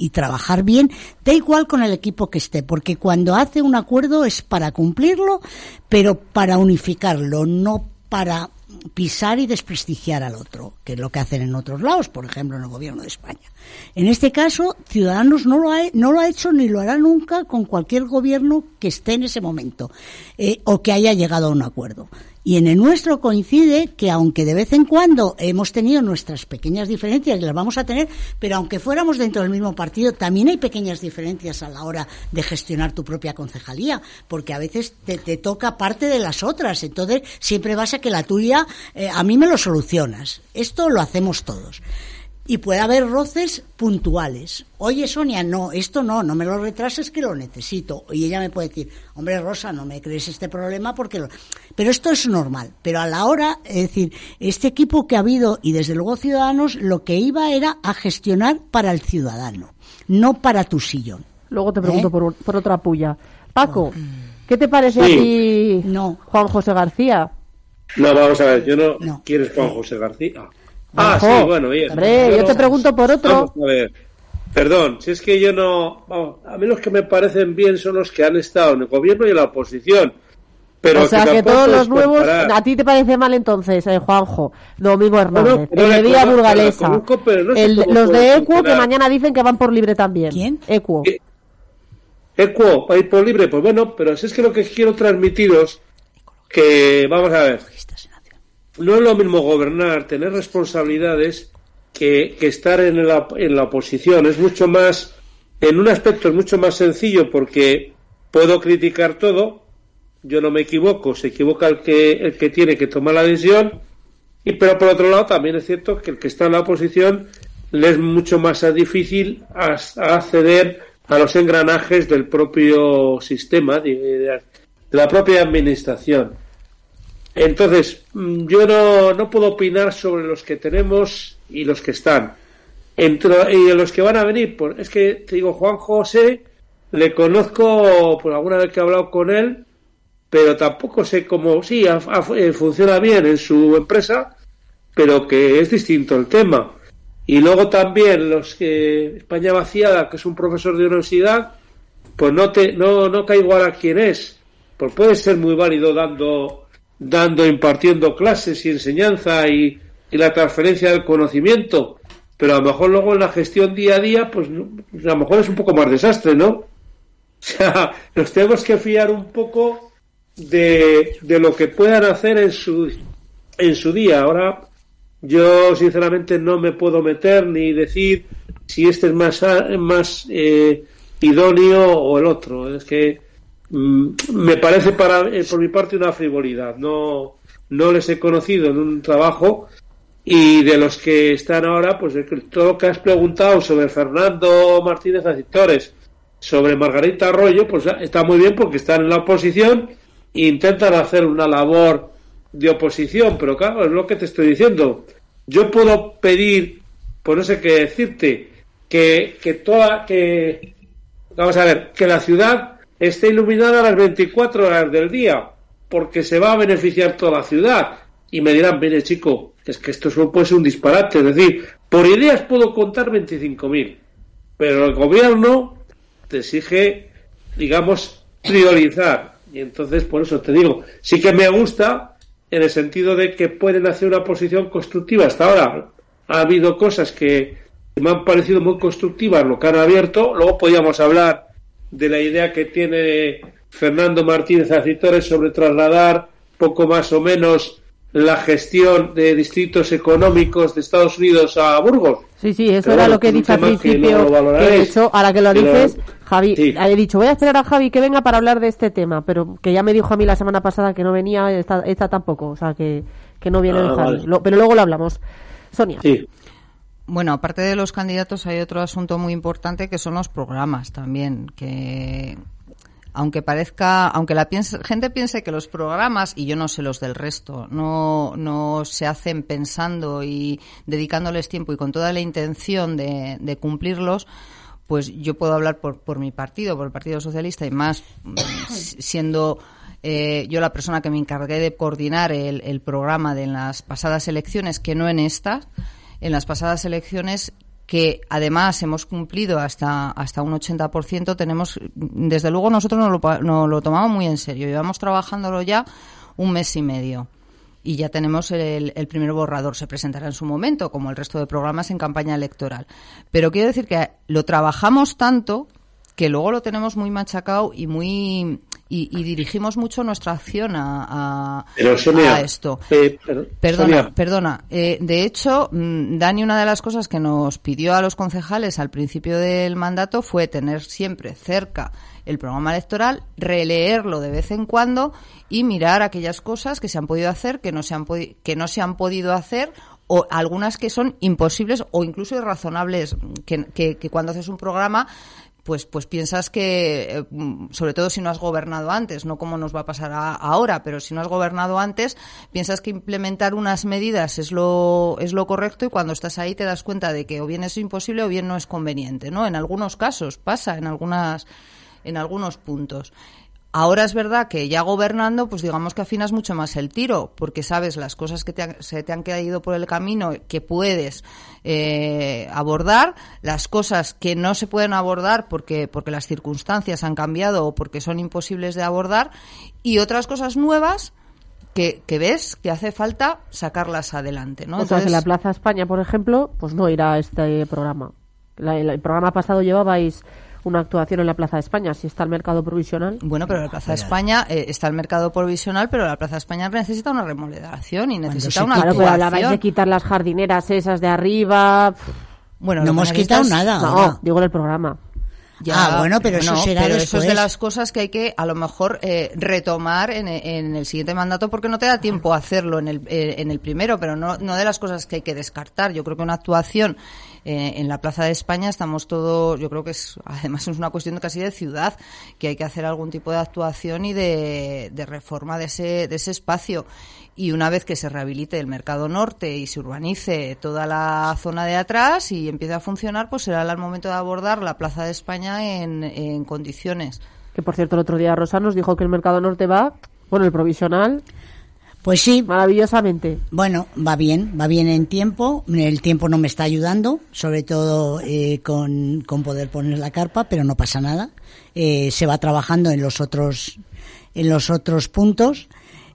Speaker 4: y trabajar bien, da igual con el equipo que esté, porque cuando hace un acuerdo es para cumplirlo, pero para unificarlo, no para pisar y desprestigiar al otro, que es lo que hacen en otros lados, por ejemplo en el gobierno de España. En este caso, Ciudadanos no lo ha, no lo ha hecho ni lo hará nunca con cualquier gobierno que esté en ese momento eh, o que haya llegado a un acuerdo. Y en el nuestro coincide que aunque de vez en cuando hemos tenido nuestras pequeñas diferencias y las vamos a tener, pero aunque fuéramos dentro del mismo partido, también hay pequeñas diferencias a la hora de gestionar tu propia concejalía, porque a veces te, toca parte de las otras. Entonces siempre vas a que la tuya, eh, a mí me lo solucionas. Esto lo hacemos todos y puede haber roces puntuales. Oye, Sonia, no, esto no, no me lo retrases que lo necesito. Y ella me puede decir, hombre, Rosa, no me crees este problema porque... Lo... Pero esto es normal. Pero a la hora, es decir, este equipo que ha habido y desde luego Ciudadanos, lo que iba era a gestionar para el ciudadano, no para tu sillón.
Speaker 2: Luego te pregunto ¿Eh? por, otra puya. Paco, ¿qué te parece a ti no. Juan José García?
Speaker 3: No, vamos a ver, yo no, no. ¿Quieres Juan José García? Ah, sí, bueno, bien.
Speaker 2: Hombre, yo, te pregunto por otro.
Speaker 3: Vamos a ver. Perdón, si es que yo no. Vamos, a mí los que me parecen bien son los que han estado en el gobierno y en la oposición. Pero
Speaker 2: o sea, que, todos los nuevos. ¿A ti te parece mal entonces, eh, Juanjo? Domingo Hernández. el de Vía Burgalesa. los de Equo que mañana dicen que van por libre también.
Speaker 4: ¿Quién?
Speaker 2: Equo.
Speaker 3: Equo, va a ir por libre. Pues bueno, pero si es que lo que quiero transmitiros. Que. Vamos a ver no es lo mismo gobernar, tener responsabilidades, que, estar en la, en la oposición. Es mucho más, en un aspecto es mucho más sencillo porque puedo criticar todo, yo no me equivoco, se equivoca el que, el que tiene que tomar la decisión, y pero por otro lado también es cierto que el que está en la oposición le es mucho más difícil acceder a los engranajes del propio sistema, de la propia administración. Entonces, mm, yo no, no puedo opinar sobre los que tenemos y los que están. Entre, y los que van a venir, pues es que te digo, Juan José, le conozco por alguna vez que he hablado con él, pero tampoco sé cómo, sí, eh, funciona bien en su empresa, pero que es distinto el tema. Y luego también los que España vaciada, que es un profesor de universidad, pues no te, no, no cae igual a quién es. Pues puede ser muy válido dando dando, impartiendo clases y enseñanza y, la transferencia del conocimiento, pero a lo mejor luego en la gestión día a día, pues, pues a lo mejor es un poco más desastre, ¿no? O sea, nos tenemos que fiar un poco de, de lo que puedan hacer en su, en su día. Ahora, yo sinceramente no me puedo meter ni decir si este es más, más eh, idóneo o el otro. Es que me parece para, eh, por mi parte una frivolidad. No, no les he conocido en un trabajo y de los que están ahora, pues todo lo que has preguntado sobre Fernando Martínez Acitores, sobre Margarita Arroyo, pues está muy bien porque están en la oposición e intentan hacer una labor de oposición, pero claro, es lo que te estoy diciendo. Yo puedo pedir, pues no sé qué decirte, que, que toda, que, vamos a ver, que la ciudad esté iluminada las 24 horas del día, porque se va a beneficiar toda la ciudad. Y me dirán, mire chico, es que esto solo puede ser un disparate. Es decir, por ideas puedo contar 25.000, pero el gobierno te exige, digamos, priorizar. Y entonces, por eso te digo, sí que me gusta en el sentido de que pueden hacer una posición constructiva. Hasta ahora ha habido cosas que me han parecido muy constructivas, lo que han abierto. Luego podíamos hablar de la idea que tiene Fernando Martínez Acitores sobre trasladar poco más o menos la gestión de distritos económicos de Estados Unidos a Burgos.
Speaker 2: Sí, sí, eso era lo que he dicho al principio. de hecho, ahora que lo dices, Javi, he dicho, voy a esperar a Javi que venga para hablar de este tema, pero que ya me dijo a mí la semana pasada que no venía, esta, esta tampoco, o sea, que, que no viene ah, Javi. pero luego lo hablamos. Sonia.
Speaker 5: Sí. Bueno, aparte de los candidatos hay otro asunto muy importante que son los programas también, que aunque parezca, aunque la gente piense que los programas, y yo no sé los del resto, no, no se hacen pensando y dedicándoles tiempo y con toda la intención de, cumplirlos, pues yo puedo hablar por, por mi partido, por el Partido Socialista y más mm, siendo eh, yo la persona que me encargué de coordinar el programa de las pasadas elecciones, que no en estas, en las pasadas elecciones que además hemos cumplido hasta, hasta un 80%, tenemos, desde luego nosotros nos lo, nos lo tomamos muy en serio. Llevamos trabajándolo ya un mes y medio y ya tenemos el, el, primer borrador. Se presentará en su momento, como el resto de programas en campaña electoral. Pero quiero decir que lo trabajamos tanto que luego lo tenemos muy machacado y muy y, y dirigimos mucho nuestra acción a, a,
Speaker 3: Pero, Sonia,
Speaker 5: a esto.
Speaker 3: eh, per-
Speaker 5: Perdona,
Speaker 3: Sonia.
Speaker 5: perdona. Eh, de hecho, mm, Dani, una de las cosas que nos pidió a los concejales al principio del mandato fue tener siempre cerca el programa electoral, releerlo de vez en cuando y mirar aquellas cosas que se han podido hacer, que no se han, que no se han podido hacer o algunas que son imposibles o incluso irrazonables, que, que- que cuando haces un programa pues, pues piensas que, eh, mm, sobre todo si no has gobernado antes, no como nos va a pasar a- ahora, pero si no has gobernado antes, piensas que implementar unas medidas es lo, es lo correcto y cuando estás ahí te das cuenta de que o bien es imposible o bien no es conveniente, ¿no? En algunos casos pasa, en algunas, en algunos puntos. Ahora es verdad que ya gobernando, pues digamos que afinas mucho más el tiro, porque sabes las cosas que te han- se te han caído por el camino que puedes eh, abordar, las cosas que no se pueden abordar porque, porque las circunstancias han cambiado o porque son imposibles de abordar, y otras cosas nuevas que, que ves que hace falta sacarlas adelante, ¿no?
Speaker 2: o sea, que
Speaker 5: Entonces-
Speaker 2: la Plaza España, por ejemplo, pues no irá a este programa. La- el, el programa pasado llevabais una actuación en la Plaza de España, si está el mercado provisional.
Speaker 5: Bueno, pero la Plaza de España eh, está el mercado provisional, pero la Plaza de España necesita una remodelación y necesita una
Speaker 2: Claro, pero hablabais de quitar las jardineras esas de arriba.
Speaker 5: Bueno,
Speaker 4: No hemos quitado nada.
Speaker 2: No,
Speaker 4: ahora.
Speaker 2: digo en el programa.
Speaker 4: Ah, bueno, pero eso será
Speaker 5: pero eso es de las cosas que hay que a lo mejor eh, retomar en, en el siguiente mandato porque no te da tiempo a hacerlo en el, eh, en el primero, pero no, no de las cosas que hay que descartar. Yo creo que una actuación eh, en la Plaza de España estamos todos, yo creo que es además es una cuestión casi de ciudad, que hay que hacer algún tipo de actuación y de, reforma de ese, de ese espacio. Y una vez que se rehabilite el mercado norte y se urbanice toda la zona de atrás y empiece a funcionar, pues será el momento de abordar la Plaza de España en, en condiciones.
Speaker 2: Que por cierto, el otro día Rosa nos dijo que el mercado norte va, bueno, el provisional,
Speaker 4: Pues sí,
Speaker 2: maravillosamente.
Speaker 4: Bueno, va bien, va bien en tiempo. El tiempo no me está ayudando, sobre todo eh, con, con poder poner la carpa, pero no pasa nada. Eh, se va trabajando en los otros, en los otros puntos.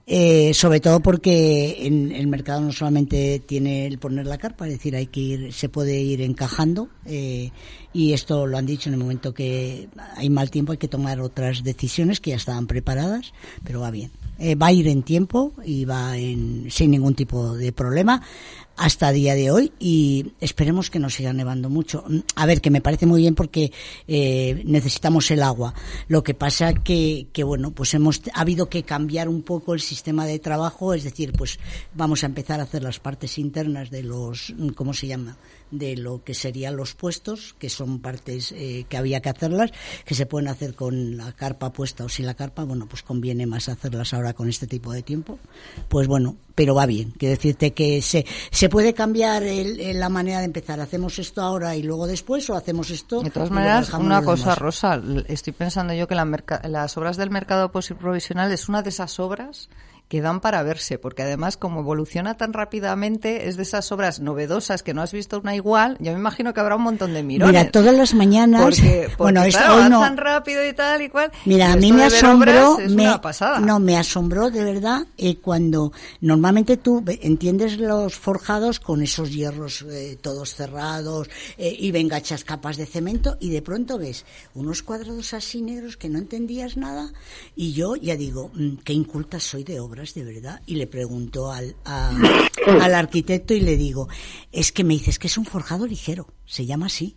Speaker 4: Eh, sobre todo porque en el mercado no solamente tiene el poner la carpa, es decir, hay que ir, se puede ir encajando eh, y esto lo han dicho en el momento que hay mal tiempo hay que tomar otras decisiones que ya estaban preparadas, pero va bien. Eh, va a ir en tiempo y va en, sin ningún tipo de problema hasta día de hoy y esperemos que no siga nevando mucho. A ver, que me parece muy bien porque eh, necesitamos el agua. Lo que pasa que, que bueno, pues hemos ha habido que cambiar un poco el sistema de trabajo, es decir, pues vamos a empezar a hacer las partes internas de los, ¿cómo se llama? De lo que serían los puestos, que son partes eh, que había que hacerlas, que se pueden hacer con la carpa puesta o sin la carpa, bueno, pues conviene más hacerlas ahora con este tipo de tiempo. Pues bueno, pero va bien. Quiero decirte que se, se puede cambiar el, el- la manera de empezar. ¿Hacemos esto ahora y luego después o hacemos esto?
Speaker 5: De todas maneras, una cosa,
Speaker 4: demás?
Speaker 5: Rosa, estoy pensando yo que la las obras del mercado posi- provisional es una de esas obras que dan para verse, porque además como evoluciona tan rápidamente, es de esas obras novedosas que no has visto una igual, yo me imagino que habrá un montón de mirones.
Speaker 4: Mira, todas las mañanas,
Speaker 5: porque, porque,
Speaker 4: bueno,
Speaker 5: claro,
Speaker 4: hoy no,
Speaker 5: tan rápido y tal y cual.
Speaker 4: Mira,
Speaker 5: y
Speaker 4: a mí me asombró, me,
Speaker 5: una pasada.
Speaker 4: no, me asombró de verdad eh, cuando normalmente tú entiendes los forjados con esos hierros eh, todos cerrados eh, y venga hechas capas de cemento y de pronto ves unos cuadrados así negros que no entendías nada y yo ya digo, mm, qué inculta soy de obras de verdad y le pregunto al, a- al arquitecto y le digo, es que me dices que es un forjado ligero, se llama así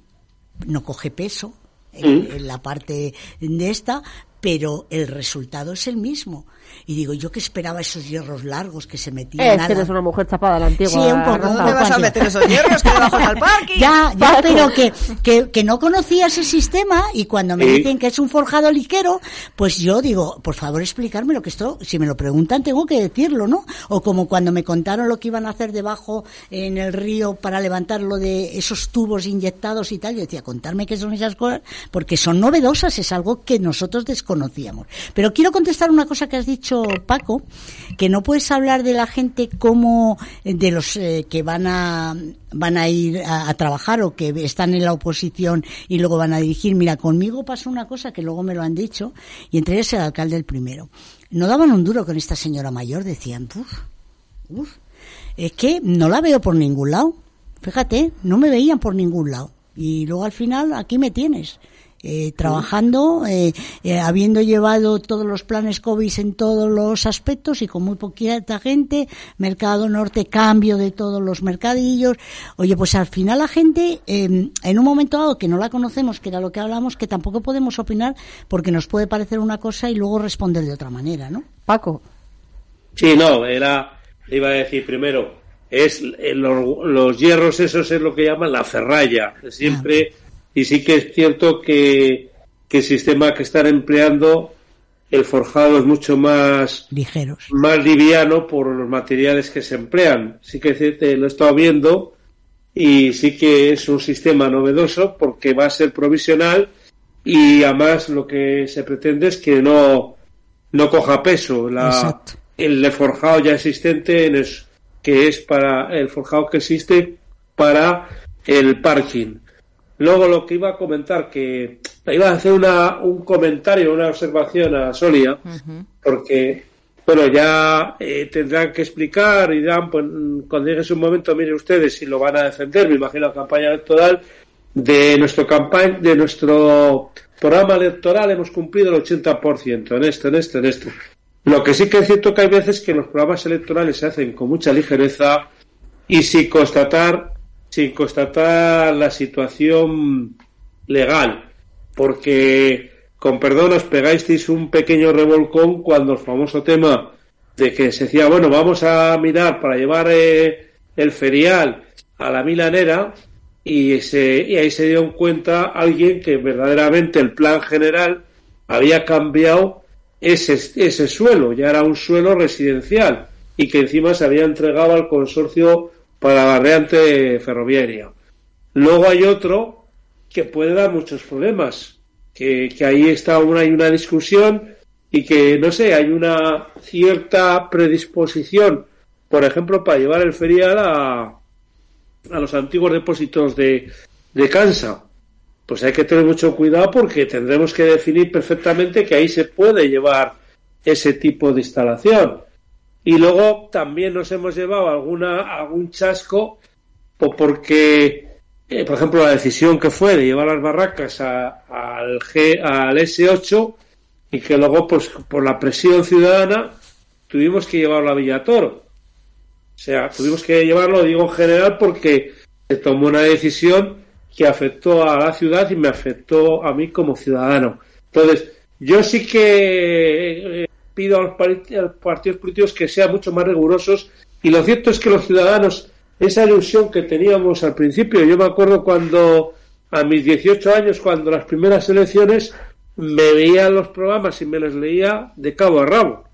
Speaker 4: no coge peso en, en la parte de esta, pero el resultado es el mismo. Y digo, yo que esperaba esos hierros largos que se metían.
Speaker 2: Es que eres una mujer chapada a la antigua.
Speaker 4: Sí, un poco.
Speaker 5: ¿Dónde vas a meter esos hierros que debajo del parque?
Speaker 4: Ya, ya, pero que, que, que, no conocía ese sistema y cuando me dicen que es un forjado liquero, pues yo digo, por favor explicarme lo que esto, si me lo preguntan tengo que decirlo, ¿no? O como cuando me contaron lo que iban a hacer debajo en el río para levantarlo de esos tubos inyectados y tal, yo decía, contarme qué son esas cosas, porque son novedosas, es algo que nosotros desconocíamos. Pero quiero contestar una cosa que has dicho, Paco, que no puedes hablar de la gente como de los eh, que van a van a ir a, trabajar o que están en la oposición y luego van a dirigir. Mira, conmigo pasó una cosa que luego me lo han dicho y entre ellos el alcalde el primero. No daban un duro con esta señora mayor, decían, uff, es que no la veo por ningún lado. Fíjate, no me veían por ningún lado. Y luego al final aquí me tienes. Eh, trabajando, eh, eh, habiendo llevado todos los planes COVID en todos los aspectos y con muy poquita gente, Mercado Norte, cambio de todos los mercadillos. Oye, pues al final la gente, en un momento dado que no la conocemos, que era lo que hablamos, que tampoco podemos opinar porque nos puede parecer una cosa y luego responder de otra manera, ¿no?
Speaker 2: Paco.
Speaker 3: Sí, no, era, iba a decir primero, es los, los hierros esos es lo que llaman la ferralla. Siempre... Ah y sí que es cierto que, que el sistema que están empleando el forjado es mucho más
Speaker 4: ligeros.
Speaker 3: más liviano por los materiales que se emplean. Sí que lo he estado viendo y sí que es un sistema novedoso porque va a ser provisional y además lo que se pretende es que no no coja peso. La, el forjado ya existente en que es para el forjado que existe para el parking Luego lo que iba a comentar, que iba a hacer una, un comentario, una observación a Sonia, uh -huh. porque, bueno, ya eh, tendrán que explicar y dirán, pues, cuando llegue su momento, miren ustedes si lo van a defender, me imagino la campaña electoral, de nuestro campaña, de nuestro programa electoral hemos cumplido el 80% en esto, en esto, en esto. Lo que sí que es cierto que hay veces que los programas electorales se hacen con mucha ligereza y sin constatar sin constatar la situación legal, porque con perdón os pegáisteis un pequeño revolcón cuando el famoso tema de que se decía, bueno, vamos a mirar para llevar eh, el ferial a la milanera y, y ahí se dio cuenta alguien que verdaderamente el plan general había cambiado ese, ese suelo, ya era un suelo residencial y que encima se había entregado al consorcio para la variante ferroviaria. Luego hay otro que puede dar muchos problemas, que, que ahí está una, hay una discusión y que, no sé, hay una cierta predisposición, por ejemplo, para llevar el ferial a, a los antiguos depósitos de, de Cansa. Pues hay que tener mucho cuidado porque tendremos que definir perfectamente que ahí se puede llevar ese tipo de instalación y luego también nos hemos llevado alguna algún chasco porque eh, por ejemplo la decisión que fue de llevar las barracas a, al G al S8 y que luego pues por la presión ciudadana tuvimos que llevarlo a Villatoro. O sea tuvimos que llevarlo digo en general porque se tomó una decisión que afectó a la ciudad y me afectó a mí como ciudadano. Entonces yo sí que eh, pido a los partidos políticos que sean mucho más rigurosos. Y lo cierto es que los ciudadanos esa ilusión que teníamos al principio yo me acuerdo cuando a mis 18 años cuando las primeras elecciones me veía los programas y me los leía de cabo a rabo.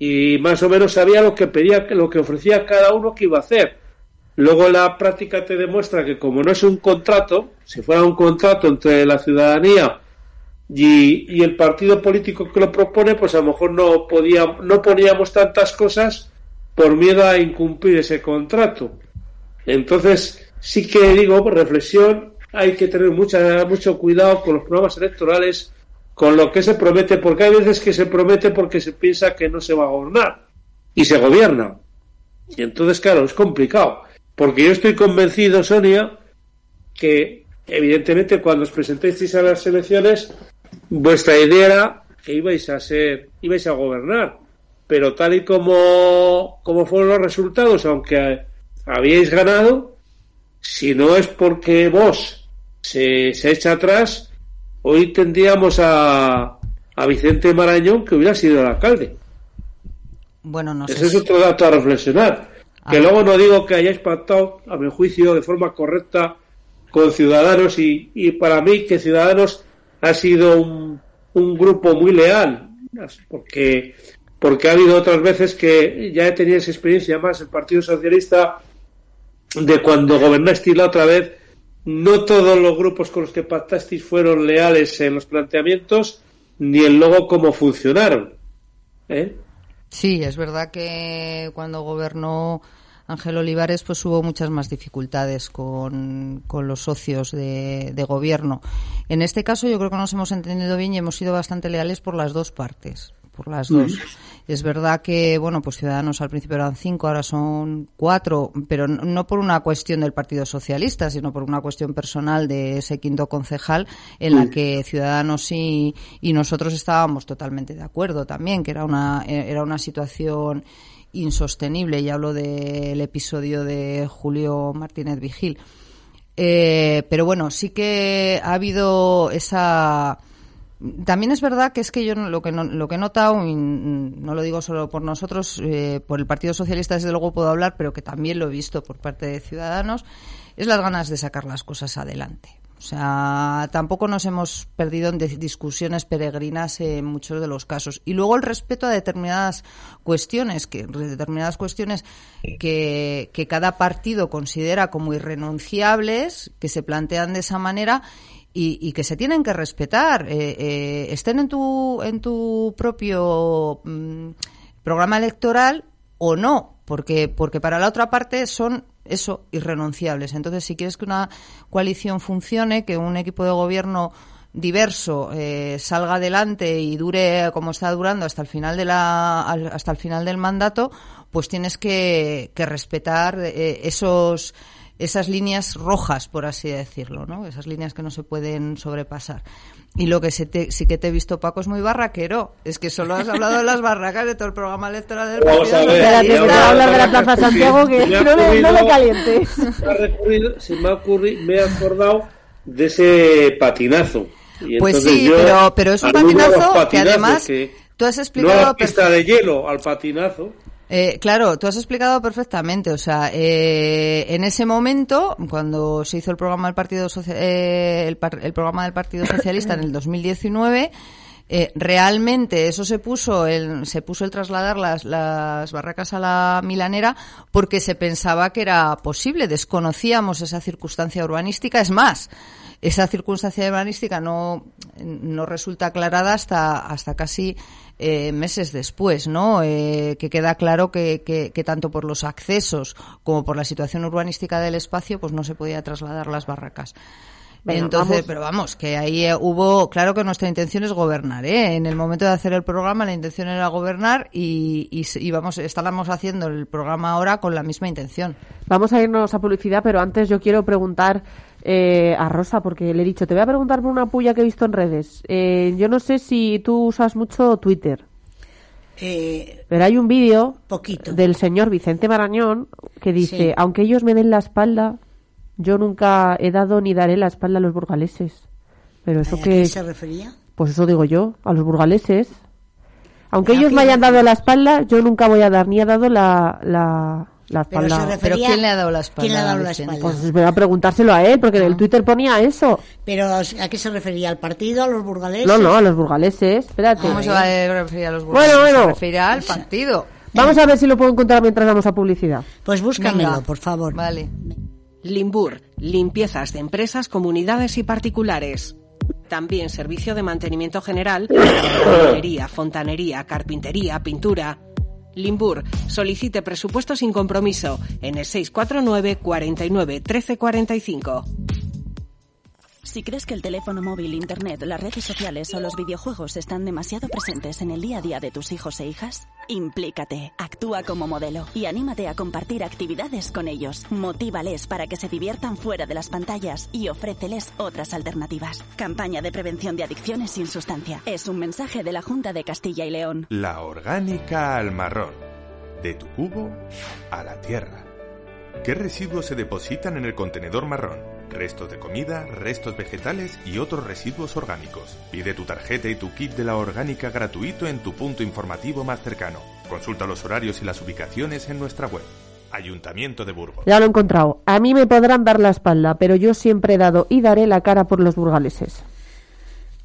Speaker 3: Y más o menos sabía lo que pedía lo que ofrecía cada uno que iba a hacer. Luego la práctica te demuestra que como no es un contrato si fuera un contrato entre la ciudadanía y, y, el partido político que lo propone, pues a lo mejor no podía, no poníamos tantas cosas por miedo a incumplir ese contrato. Entonces, sí que digo, reflexión, hay que tener mucha, mucho cuidado con los programas electorales, con lo que se promete, porque hay veces que se promete porque se piensa que no se va a gobernar y se gobierna. Y entonces, claro, es complicado, porque yo estoy convencido, Sonia, que evidentemente cuando os presentéis a las elecciones vuestra idea era que ibais a ser, ibais a gobernar, pero tal y como, como fueron los resultados, aunque habíais ganado, si no es porque vos se, se echa atrás, hoy tendríamos a, a Vicente Marañón que hubiera sido el alcalde.
Speaker 5: Bueno, no
Speaker 3: Ese
Speaker 5: sé.
Speaker 3: es
Speaker 5: si-
Speaker 3: otro dato a reflexionar. Que
Speaker 5: Ah.
Speaker 3: luego no digo que hayáis pactado, a mi juicio, de forma correcta con Ciudadanos y, y para mí que Ciudadanos ha sido un, un grupo muy leal, porque, porque ha habido otras veces que ya he tenido esa experiencia más el Partido Socialista de cuando gobernasteis la otra vez, no todos los grupos con los que pactasteis fueron leales en los planteamientos ni en luego cómo funcionaron. ¿eh?
Speaker 5: Sí, es verdad que cuando gobernó Ángel Olivares, pues hubo muchas más dificultades con, con los socios de, de gobierno. En este caso, yo creo que nos hemos entendido bien y hemos sido bastante leales por las dos partes. Por las dos. Es verdad que, bueno, pues Ciudadanos al principio eran cinco, ahora son cuatro, pero no- por una cuestión del Partido Socialista, sino por una cuestión personal de ese quinto concejal en la que Ciudadanos y, y nosotros estábamos totalmente de acuerdo también, que era una, eh, era una situación insostenible. Y hablo del episodio de Julio Martínez Vigil. Eh, pero bueno, sí que ha habido esa. También es verdad que es que yo lo que no, lo que he notado, y no lo digo solo por nosotros, eh, por el Partido Socialista desde luego puedo hablar, pero que también lo he visto por parte de Ciudadanos, es las ganas de sacar las cosas adelante. O sea, tampoco nos hemos perdido en discusiones peregrinas en muchos de los casos. Y luego el respeto a determinadas cuestiones, que determinadas cuestiones que, que cada partido considera como irrenunciables, que se plantean de esa manera y, y que se tienen que respetar. Eh, eh, estén en tu, en tu propio mm, programa electoral o no, porque, porque para la otra parte son eso, irrenunciables. Entonces, si quieres que una coalición funcione, que un equipo de gobierno diverso eh, salga adelante y dure como está durando hasta el final de la hasta el final del mandato pues tienes que, que respetar eh, esos esas líneas rojas por así decirlo no esas líneas que no se pueden sobrepasar y lo que se te- sí que te he visto Paco es muy barraquero es que solo has hablado de las barracas de todo el programa electoral del
Speaker 3: Vamos
Speaker 5: Partido
Speaker 3: a ver,
Speaker 2: espera, hablar de la Plaza Santiago que
Speaker 3: me
Speaker 2: no me, no me calientes.
Speaker 3: se me ha recurrido- se me ha ocurrido, me he acordado de ese patinazo. Y
Speaker 5: Pues sí,
Speaker 3: yo
Speaker 5: pero, pero es un patinazo que además
Speaker 3: que
Speaker 5: tú has
Speaker 3: no a
Speaker 5: explicado
Speaker 3: la pista de hielo, al patinazo.
Speaker 5: Eh, claro, tú has explicado perfectamente. O sea, eh, en ese momento, cuando se hizo el programa del Partido eh, el, par- el programa del Partido Socialista en el 2019, eh, realmente eso se puso el, se puso el trasladar las, las barracas a la milanera porque se pensaba que era posible. Desconocíamos esa circunstancia urbanística. Es más, esa circunstancia urbanística no, no resulta aclarada hasta, hasta casi eh, meses después, ¿no? Eh, que queda claro que, que, que tanto por los accesos como por la situación urbanística del espacio, pues no se podía trasladar las barracas. Entonces,
Speaker 2: vamos.
Speaker 5: pero vamos, que ahí eh, hubo, claro que nuestra intención es gobernar, ¿eh? En el momento de hacer el programa la intención era gobernar y, y, y vamos, estábamos haciendo el programa ahora con la misma intención.
Speaker 2: Vamos a irnos a publicidad, pero antes yo quiero preguntar eh, a Rosa, porque le he dicho, te voy a preguntar por una puya que he visto en redes. Eh, yo no sé si tú usas mucho Twitter,
Speaker 4: Eh,
Speaker 2: pero hay un vídeo del señor Vicente Marañón que dice,
Speaker 4: Sí.
Speaker 2: aunque ellos me den la espalda, yo nunca he dado ni daré la espalda a los burgaleses. Pero eso
Speaker 4: ¿A
Speaker 2: que...
Speaker 4: qué se refería?
Speaker 2: Pues eso digo yo, a los burgaleses. Aunque
Speaker 4: ¿A
Speaker 2: ellos me hayan dado la espalda, yo nunca voy a dar ni he dado la, la, la
Speaker 4: Pero
Speaker 2: espalda.
Speaker 4: se
Speaker 5: Pero
Speaker 4: refería-
Speaker 5: ¿quién le ha dado la espalda,
Speaker 4: ¿Quién le ha dado la
Speaker 5: Vicente?
Speaker 4: espalda?
Speaker 2: Pues voy a preguntárselo a él, porque en el Twitter ponía eso.
Speaker 4: Pero ¿a qué se refería? ¿Al partido? ¿A los burgaleses?
Speaker 2: No, no, a los burgaleses. Espérate.
Speaker 5: ¿Cómo se va a referir a los
Speaker 2: Bueno,
Speaker 5: burgaleses?
Speaker 2: bueno.
Speaker 5: Se referirá al partido.
Speaker 2: Vamos a ver si lo puedo encontrar mientras vamos a publicidad.
Speaker 4: Pues búscamelo,
Speaker 5: Venga.
Speaker 4: por favor.
Speaker 5: Vale.
Speaker 1: Limbur, limpiezas de empresas, comunidades y particulares. También servicio de mantenimiento general, jardinería, fontanería, carpintería, pintura. Limbur, solicite presupuesto sin compromiso en el 649 49 13 45.
Speaker 6: Si crees que el teléfono móvil, internet, las redes sociales o los videojuegos están demasiado presentes en el día a día de tus hijos e hijas, implícate, actúa como modelo y anímate a compartir actividades con ellos. Motívales para que se diviertan fuera de las pantallas y ofréceles otras alternativas. Campaña de prevención de adicciones sin sustancia. Es un mensaje de la Junta de Castilla y León.
Speaker 7: La orgánica al marrón. De tu cubo a la tierra. ¿Qué residuos se depositan en el contenedor marrón? Restos de comida, restos vegetales y otros residuos orgánicos. Pide tu tarjeta y tu kit de la orgánica gratuito en tu punto informativo más cercano. Consulta los horarios y las ubicaciones en nuestra web. Ayuntamiento de Burgos.
Speaker 2: Ya lo he encontrado. A mí me podrán dar la espalda, pero yo siempre he dado y daré la cara por los burgaleses.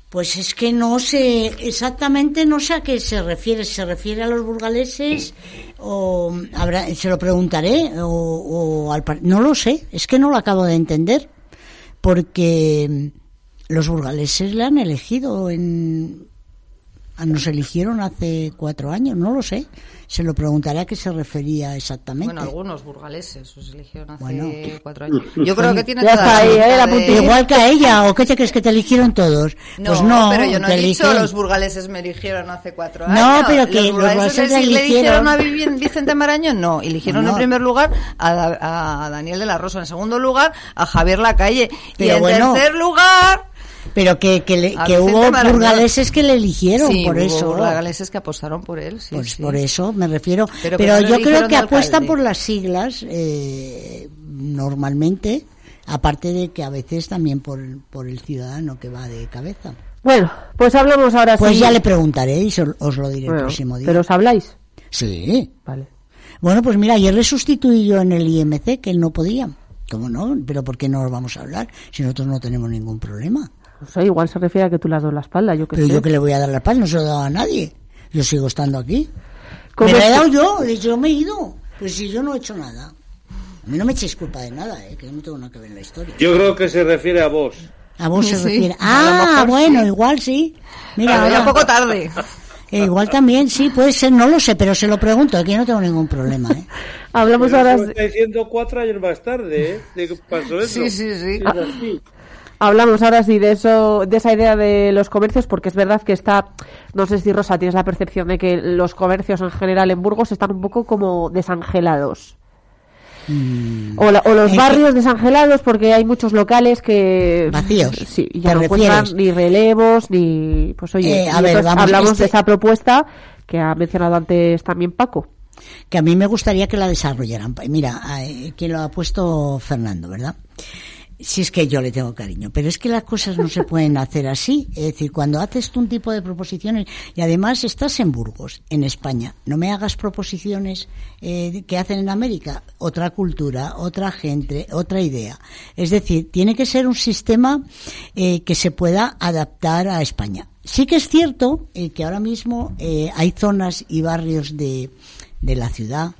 Speaker 4: Pues es que no sé exactamente, no sé a qué se refiere. ¿Se refiere a los burgaleses o habrá, se lo preguntaré o, o al par- no lo sé. Es que no lo acabo de entender porque los burgaleses le han elegido en nos eligieron hace cuatro años, no lo sé. Se lo preguntaré a qué se refería exactamente.
Speaker 5: Bueno, algunos burgaleses os eligieron hace
Speaker 4: Bueno.
Speaker 5: cuatro años. Yo creo que tiene toda la
Speaker 2: ahí, ¿eh? La
Speaker 5: de-.
Speaker 4: Igual que a ella, ¿o qué te crees que te eligieron todos?
Speaker 5: No,
Speaker 4: pues no,
Speaker 5: pero yo no he dicho los burgaleses me eligieron hace cuatro
Speaker 4: No,
Speaker 5: años.
Speaker 4: pero que los
Speaker 5: burgaleses le,
Speaker 4: eligieron.
Speaker 5: eligieron a Vicente Maraño, no. Eligieron
Speaker 4: No, no.
Speaker 5: en primer lugar a, a Daniel de la Rosa, en segundo lugar a Javier Lacalle y
Speaker 4: Pero
Speaker 5: en
Speaker 4: bueno,
Speaker 5: tercer lugar
Speaker 4: Pero que, que, le-
Speaker 5: A
Speaker 4: que hubo burgaleses que le eligieron,
Speaker 5: sí,
Speaker 4: por
Speaker 5: hubo
Speaker 4: eso.
Speaker 5: burgaleses que apostaron por él, sí,
Speaker 4: Pues
Speaker 5: sí.
Speaker 4: por eso me refiero.
Speaker 5: Pero
Speaker 4: Pero,
Speaker 5: no
Speaker 4: yo creo que apuestan por las siglas, eh, normalmente, aparte de que a veces también por, por el ciudadano que va de cabeza.
Speaker 2: Bueno, pues hablamos ahora
Speaker 4: Pues
Speaker 2: sí.
Speaker 4: ya le preguntaré y so- os lo diré el
Speaker 2: Bueno,
Speaker 4: próximo día.
Speaker 2: Pero os habláis.
Speaker 4: Sí.
Speaker 2: Vale.
Speaker 4: Bueno, pues mira, ayer le sustituí yo en el IMC, que él no podía. ¿Cómo no? Pero ¿por qué no nos vamos a hablar si nosotros no tenemos ningún problema?
Speaker 2: No sé, igual se refiere a que tú le has dado la espalda, yo qué
Speaker 4: Pero
Speaker 2: sé.
Speaker 4: yo que le voy a dar la paz, no se lo he dado a nadie. Yo sigo estando aquí.
Speaker 2: ¿Cómo
Speaker 4: Me la he dado
Speaker 2: que-
Speaker 4: yo, yo me he ido. Pues si yo no he hecho nada. A mí no me echéis culpa de nada, ¿eh? que yo no tengo nada que ver en la historia.
Speaker 3: Yo creo que se refiere a vos.
Speaker 4: A vos se
Speaker 5: Sí,
Speaker 4: refiere.
Speaker 5: a lo
Speaker 4: Ah, bueno,
Speaker 5: sí.
Speaker 4: igual sí. Mira, ahora-
Speaker 5: un poco tarde.
Speaker 4: eh, igual también, sí, puede ser, no lo sé, pero se lo pregunto, que yo no tengo ningún problema, ¿eh?
Speaker 2: Hablamos
Speaker 3: Pero
Speaker 2: ahora,
Speaker 3: está diciendo cuatro años más tarde, ¿eh? ¿De qué pasó eso?
Speaker 5: Sí, sí, sí.
Speaker 2: Hablamos ahora sí de eso, de esa idea de los comercios, porque es verdad que está, no sé si Rosa tienes la percepción de que los comercios en general en Burgos están un poco como desangelados. O, la- o los
Speaker 4: que-
Speaker 2: barrios desangelados porque hay muchos locales que
Speaker 4: Vacíos,
Speaker 2: sí, ya
Speaker 4: ¿te
Speaker 2: no encuentran ni relevos ni pues oye
Speaker 4: Eh, a
Speaker 2: y
Speaker 4: ver,
Speaker 2: entonces
Speaker 4: vamos,
Speaker 2: hablamos
Speaker 4: este-
Speaker 2: de esa propuesta que ha mencionado antes también Paco
Speaker 4: que a mí me gustaría que la desarrollaran. Mira, eh, quien lo ha puesto Fernando, ¿verdad? Si es que yo le tengo cariño, pero es que las cosas no se pueden hacer así. Es decir, cuando haces tú un tipo de proposiciones y además estás en Burgos, en España, no me hagas proposiciones eh, que hacen en América, otra cultura, otra gente, otra idea. Es decir, tiene que ser un sistema eh, que se pueda adaptar a España. Sí que es cierto eh, que ahora mismo eh, hay zonas y barrios de, de la ciudad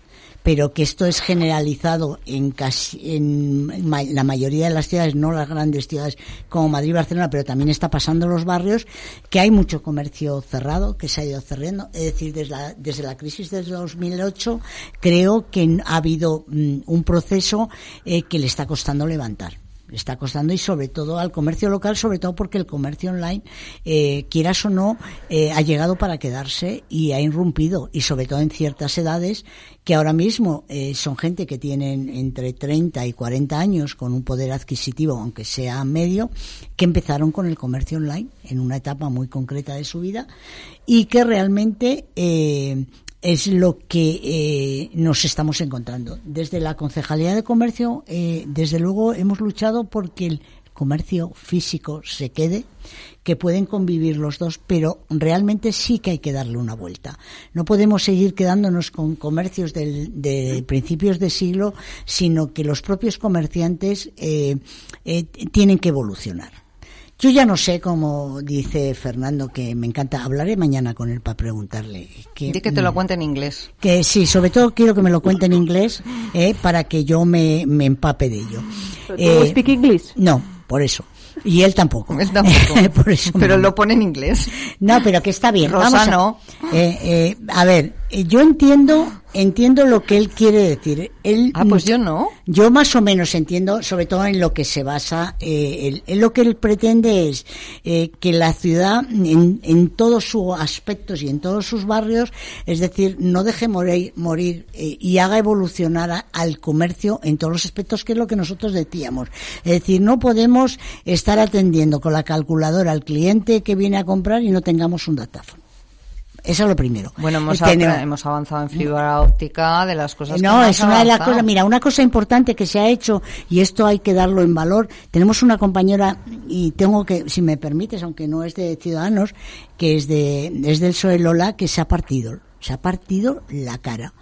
Speaker 4: pero que esto es generalizado en casi en la mayoría de las ciudades, no las grandes ciudades como Madrid y Barcelona, pero también está pasando en los barrios, que hay mucho comercio cerrado, que se ha ido cerrando. Es decir, desde la, desde la crisis del 2008, creo que ha habido mm, un proceso eh, que le está costando levantar le está costando y sobre todo al comercio local, sobre todo porque el comercio online, eh, quieras o no, eh, ha llegado para quedarse y ha irrumpido y sobre todo en ciertas edades que ahora mismo eh, son gente que tienen entre 30 y 40 años con un poder adquisitivo, aunque sea medio, que empezaron con el comercio online en una etapa muy concreta de su vida y que realmente eh, es lo que eh, nos estamos encontrando. Desde la Concejalía de Comercio, eh, desde luego, hemos luchado porque el comercio físico se quede, que pueden convivir los dos, pero realmente sí que hay que darle una vuelta. No podemos seguir quedándonos con comercios del- de principios de siglo, sino que los propios comerciantes eh, eh, tienen que evolucionar. Yo ya no sé, como dice Fernando, que me encanta. Hablaré mañana con él para preguntarle. Que,
Speaker 5: Di que te lo cuente en inglés.
Speaker 4: que sí, sobre todo quiero que me lo cuente en inglés eh, para que yo me, me empape de ello.
Speaker 2: ¿Tú
Speaker 4: Eh,
Speaker 2: speak English?
Speaker 4: no, por eso. Y él tampoco.
Speaker 5: Él tampoco.
Speaker 4: por eso
Speaker 5: Pero lo pone en inglés.
Speaker 4: no, pero que está bien.
Speaker 5: Rosa
Speaker 4: Vamos a,
Speaker 5: no.
Speaker 4: Eh, eh, a ver, yo entiendo, entiendo lo que él quiere decir. Él,
Speaker 5: Ah, pues yo no.
Speaker 4: Yo más o menos entiendo, sobre todo en lo que se basa, eh, él- él lo que él pretende es eh, que la ciudad, en, en todos sus aspectos y en todos sus barrios, es decir, no deje morir, morir eh, y haga evolucionar a- al comercio en todos los aspectos, que es lo que nosotros decíamos. Es decir, no podemos estar atendiendo con la calculadora al cliente que viene a comprar y no tengamos un datáfono. Eso es lo primero.
Speaker 5: Bueno, hemos,
Speaker 4: Tenemos-
Speaker 5: hemos avanzado en fibra óptica de las cosas que
Speaker 4: no,
Speaker 5: hemos
Speaker 4: es una de las cosas. Mira, una cosa importante que se ha hecho, y esto hay que darlo en valor. Tenemos una compañera, y tengo que, si me permites, aunque no es de Ciudadanos, que es, de, es del PSOE Lola, que se ha partido, se ha partido la cara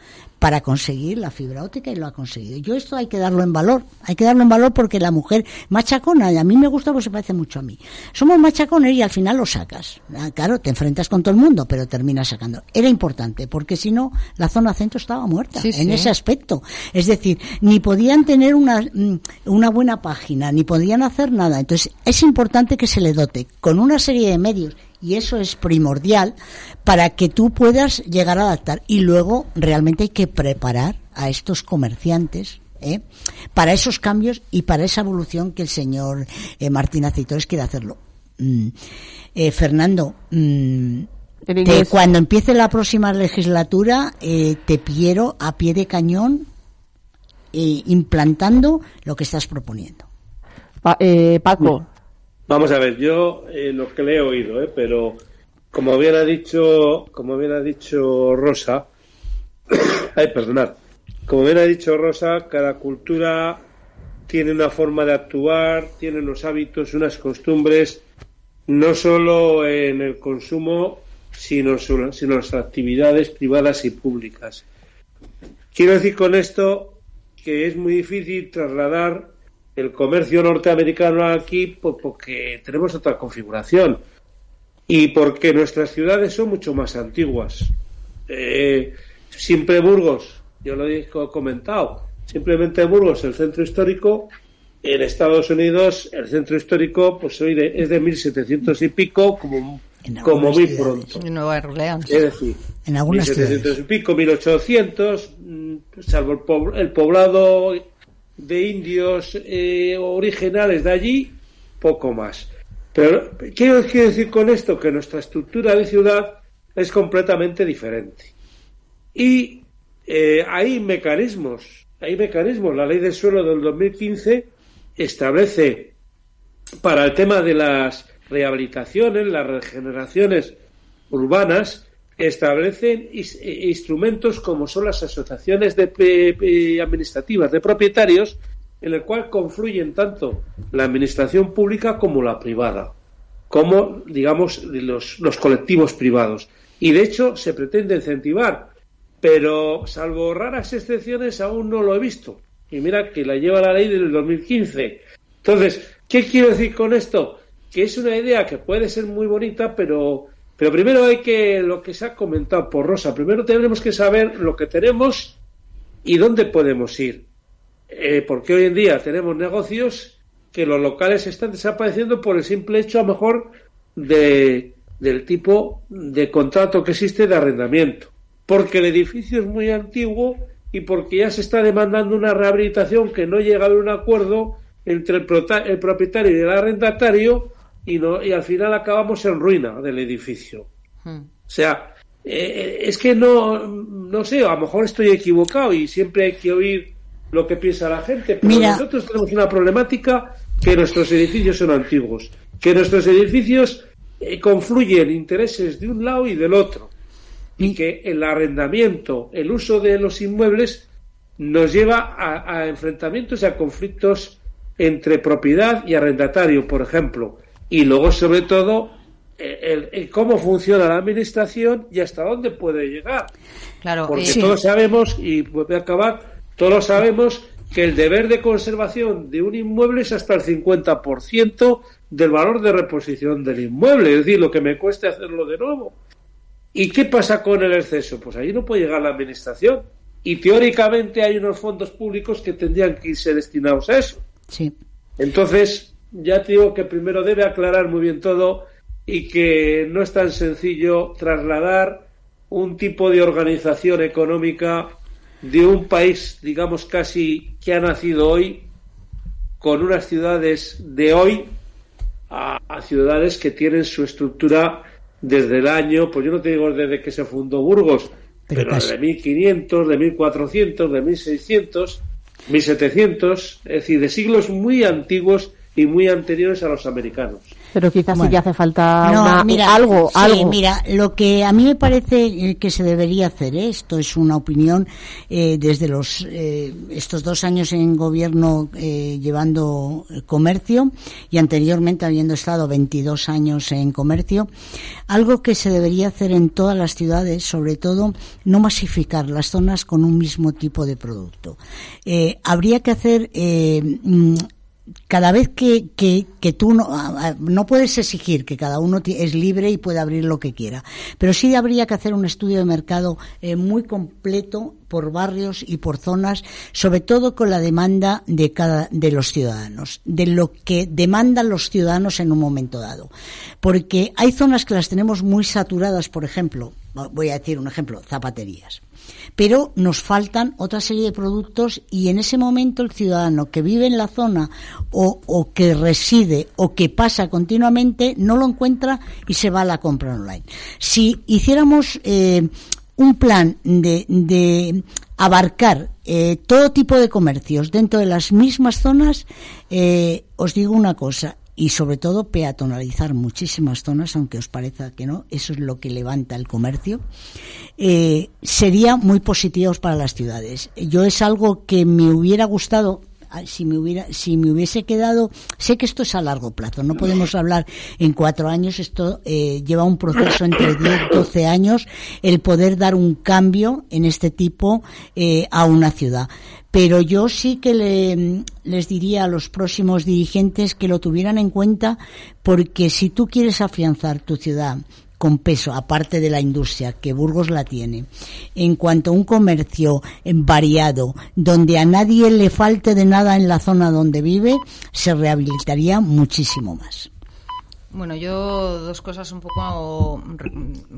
Speaker 4: para conseguir la fibra óptica y lo ha conseguido. Yo esto hay que darlo en valor, hay que darlo en valor porque la mujer machacona, y a mí me gusta porque se parece mucho a mí. Somos machacones y al final lo sacas. Ah, Claro, te enfrentas con todo el mundo, pero terminas sacando. Era importante, porque si no, la zona centro estaba muerta
Speaker 5: Sí,
Speaker 4: en
Speaker 5: sí.
Speaker 4: ese aspecto. Es decir, ni podían tener una, mm, una buena página, ni podían hacer nada. Entonces, es importante que se le dote con una serie de medios, y eso es primordial, para que tú puedas llegar a adaptar. Y luego, realmente hay que preparar a estos comerciantes. ¿eh? para esos cambios y para esa evolución que el señor eh, Martín Aceitores quiere hacerlo. Mm. Eh, Fernando, mm, te- cuando empiece la próxima legislatura, eh, te quiero a pie de cañón eh, implantando lo que estás proponiendo.
Speaker 2: Pa- eh, Paco,
Speaker 3: Vamos a ver, yo eh, lo que le he oído, ¿eh? pero como bien ha dicho, como bien ha dicho Rosa, ay, perdonad, como bien ha dicho Rosa, cada cultura tiene una forma de actuar, tiene unos hábitos, unas costumbres, no solo en el consumo, sino, sino en las actividades privadas y públicas. Quiero decir con esto que es muy difícil trasladar el comercio norteamericano aquí pues, porque tenemos otra configuración y porque nuestras ciudades son mucho más antiguas. Eh, siempre Burgos, yo lo he comentado, simplemente Burgos, el centro histórico, en Estados Unidos el centro histórico pues hoy de- es de 1700 y pico como, muy
Speaker 4: ciudades.
Speaker 3: pronto.
Speaker 5: En Nueva Orleans.
Speaker 3: Es decir,
Speaker 4: En algunas
Speaker 3: 1700 y pico, 1800, mm, salvo el poblado de indios eh, originales de allí, poco más. Pero, ¿qué os quiero decir con esto? Que nuestra estructura de ciudad es completamente diferente. Y eh, hay mecanismos, hay mecanismos. La ley del suelo del 2015 establece para el tema de las rehabilitaciones, las regeneraciones urbanas, establecen eh, instrumentos como son las asociaciones de, administrativas de propietarios, en el cual confluyen tanto la administración pública como la privada, como, digamos, los, los colectivos privados. Y de hecho se pretende incentivar, pero salvo raras excepciones aún no lo he visto. Y mira que la lleva la ley del 2015. Entonces, ¿qué quiero decir con esto? Que es una idea que puede ser muy bonita, pero, pero primero hay que, lo que se ha comentado por Rosa, primero tenemos que saber lo que tenemos y dónde podemos ir. Eh, porque hoy en día tenemos negocios que los locales están desapareciendo por el simple hecho, a lo mejor, de, del tipo de contrato que existe de arrendamiento. Porque el edificio es muy antiguo y porque ya se está demandando una rehabilitación que no llega a haber un acuerdo entre el, el propietario y el arrendatario y, no, y al final acabamos en ruina del edificio.
Speaker 5: Hmm.
Speaker 3: O sea, eh, es que no, no sé, a lo mejor estoy equivocado y siempre hay que oír lo que piensa la gente, pero
Speaker 4: Mira.
Speaker 3: nosotros tenemos una problemática que nuestros edificios son antiguos, que nuestros edificios eh, confluyen intereses de un lado y del otro, y que el arrendamiento, el uso de los inmuebles nos lleva a, a enfrentamientos y a conflictos entre propiedad y arrendatario, por ejemplo, y luego sobre todo eh, el- el cómo funciona la administración y hasta dónde puede llegar.
Speaker 5: Claro,
Speaker 3: Porque
Speaker 5: eh,
Speaker 3: todos sabemos, y voy a acabar, todos sabemos que el deber de conservación de un inmueble es hasta el 50% del valor de reposición del inmueble, es decir, lo que me cueste hacerlo de nuevo. ¿Y qué pasa con el exceso? Pues ahí no puede llegar la administración. Y teóricamente hay unos fondos públicos que tendrían que irse destinados a eso.
Speaker 4: Sí.
Speaker 3: Entonces, ya te digo que primero debe aclarar muy bien todo y que no es tan sencillo trasladar un tipo de organización económica de un país, digamos casi que ha nacido hoy, con unas ciudades de hoy a, a ciudades que tienen su estructura desde el año, pues yo no te digo desde que se fundó Burgos,
Speaker 4: Pero
Speaker 3: pero,
Speaker 4: casi.
Speaker 3: de 1500, de 1400, de 1600, 1700, es decir, de siglos muy antiguos y muy anteriores a los americanos.
Speaker 2: Pero quizás sí que hace falta
Speaker 4: No,
Speaker 2: una-
Speaker 4: mira,
Speaker 2: algo,
Speaker 4: sí,
Speaker 2: algo.
Speaker 4: mira, lo que a mí me parece eh, que se debería hacer, ¿eh? esto es una opinión eh, desde los eh, estos dos años en gobierno eh, llevando comercio y anteriormente habiendo estado 22 años en comercio, algo que se debería hacer en todas las ciudades, sobre todo no masificar las zonas con un mismo tipo de producto. Eh, habría que hacer eh, mm, cada vez que, que, que tú no, no puedes exigir que cada uno es libre y puede abrir lo que quiera, pero sí habría que hacer un estudio de mercado eh, muy completo por barrios y por zonas, sobre todo con la demanda de cada de los ciudadanos, de lo que demandan los ciudadanos en un momento dado, porque hay zonas que las tenemos muy saturadas, por ejemplo, voy a decir un ejemplo, zapaterías pero nos faltan otra serie de productos y en ese momento el ciudadano que vive en la zona o, o que reside o que pasa continuamente no lo encuentra y se va a la compra online. Si hiciéramos eh, un plan de, de abarcar eh, todo tipo de comercios dentro de las mismas zonas, eh, os digo una cosa, y sobre todo peatonalizar muchísimas zonas, aunque os parezca que no, eso es lo que levanta el comercio, eh, sería muy positivo para las ciudades. Yo es algo que me hubiera gustado ah, si me hubiera si me hubiese quedado sé que esto es a largo plazo no podemos hablar en cuatro años esto eh, lleva un proceso entre 10 12 años el poder dar un cambio en este tipo eh, a una ciudad pero yo sí que le- les diría a los próximos dirigentes que lo tuvieran en cuenta porque si tú quieres afianzar tu ciudad con peso, aparte de la industria, que Burgos la tiene, en cuanto a un comercio variado, donde a nadie le falte de nada en la zona donde vive, se rehabilitaría muchísimo más.
Speaker 5: Bueno, yo dos cosas un poco re-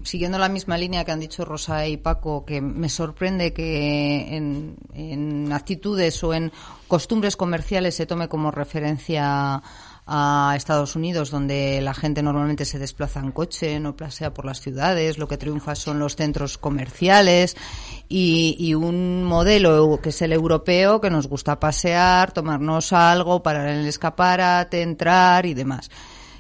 Speaker 5: siguiendo la misma línea que han dicho Rosa y Paco, que me sorprende que en, en actitudes o en costumbres comerciales se tome como referencia a Estados Unidos, donde la gente normalmente se desplaza en coche, no pasea por las ciudades, lo que triunfa son los centros comerciales y, y un modelo que es el europeo, que nos gusta pasear, tomarnos algo, parar en el escaparate, entrar y demás.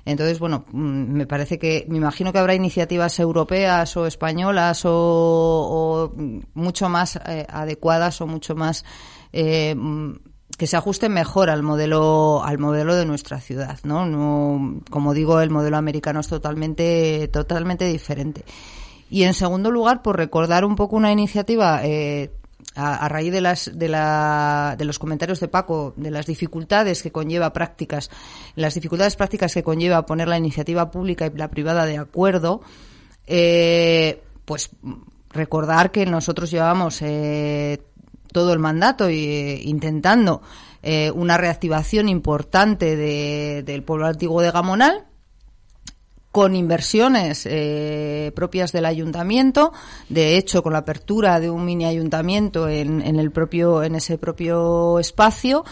Speaker 5: Entonces, bueno, mm, me parece que, me imagino que habrá iniciativas europeas o españolas o, mucho más eh, adecuadas o mucho más eh, mm, que se ajusten mejor al modelo al modelo de nuestra ciudad, ¿no? No, como digo, el modelo americano es totalmente totalmente diferente. Y en segundo lugar, por recordar un poco una iniciativa eh, a, raíz de las de, la, de los comentarios de Paco de las dificultades que conlleva prácticas las dificultades prácticas que conlleva poner la iniciativa pública y la privada de acuerdo eh, pues recordar que nosotros llevamos eh, todo el mandato eh, intentando eh, una reactivación importante de- del pueblo antiguo de Gamonal con inversiones eh, propias del ayuntamiento, de hecho con la apertura de un mini ayuntamiento en, en el propio en ese propio espacio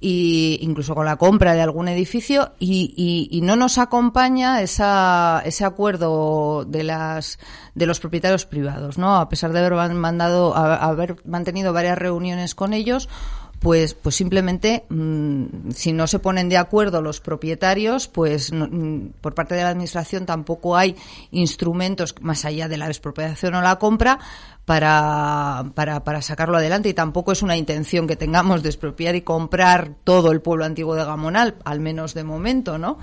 Speaker 5: y incluso con la compra de algún edificio y, no nos acompaña esa, ese acuerdo de las de los propietarios privados, ¿no? A pesar de haber man- mandado haber mantenido varias reuniones con ellos, pues pues simplemente mm, si no se ponen de acuerdo los propietarios pues no- mm, por parte de la administración tampoco hay instrumentos más allá de la expropiación o la compra para, para, para sacarlo adelante y tampoco es una intención que tengamos de expropiar y comprar todo el pueblo antiguo de Gamonal, al menos de momento, ¿no?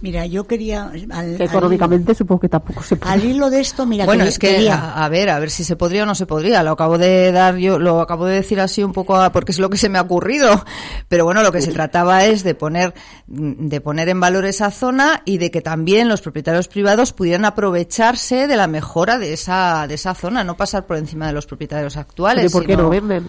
Speaker 4: Mira, yo quería... al-
Speaker 2: Que
Speaker 4: al-
Speaker 2: económicamente supongo que tampoco se puede.
Speaker 4: Al hilo de esto, mira,
Speaker 5: bueno,
Speaker 4: quería-
Speaker 5: es que
Speaker 4: quería-
Speaker 5: a, a ver, a ver si se podría o no se podría. Lo acabo de dar yo, lo acabo de decir así un poco a- porque es lo que se me ha ocurrido. Pero bueno, lo que se trataba es de poner de poner en valor esa zona y de que también los propietarios privados pudieran aprovecharse de la mejora de esa de esa zona, no pasar por encima de los propietarios actuales.
Speaker 2: ¿Y por qué
Speaker 5: sino-
Speaker 2: no venden?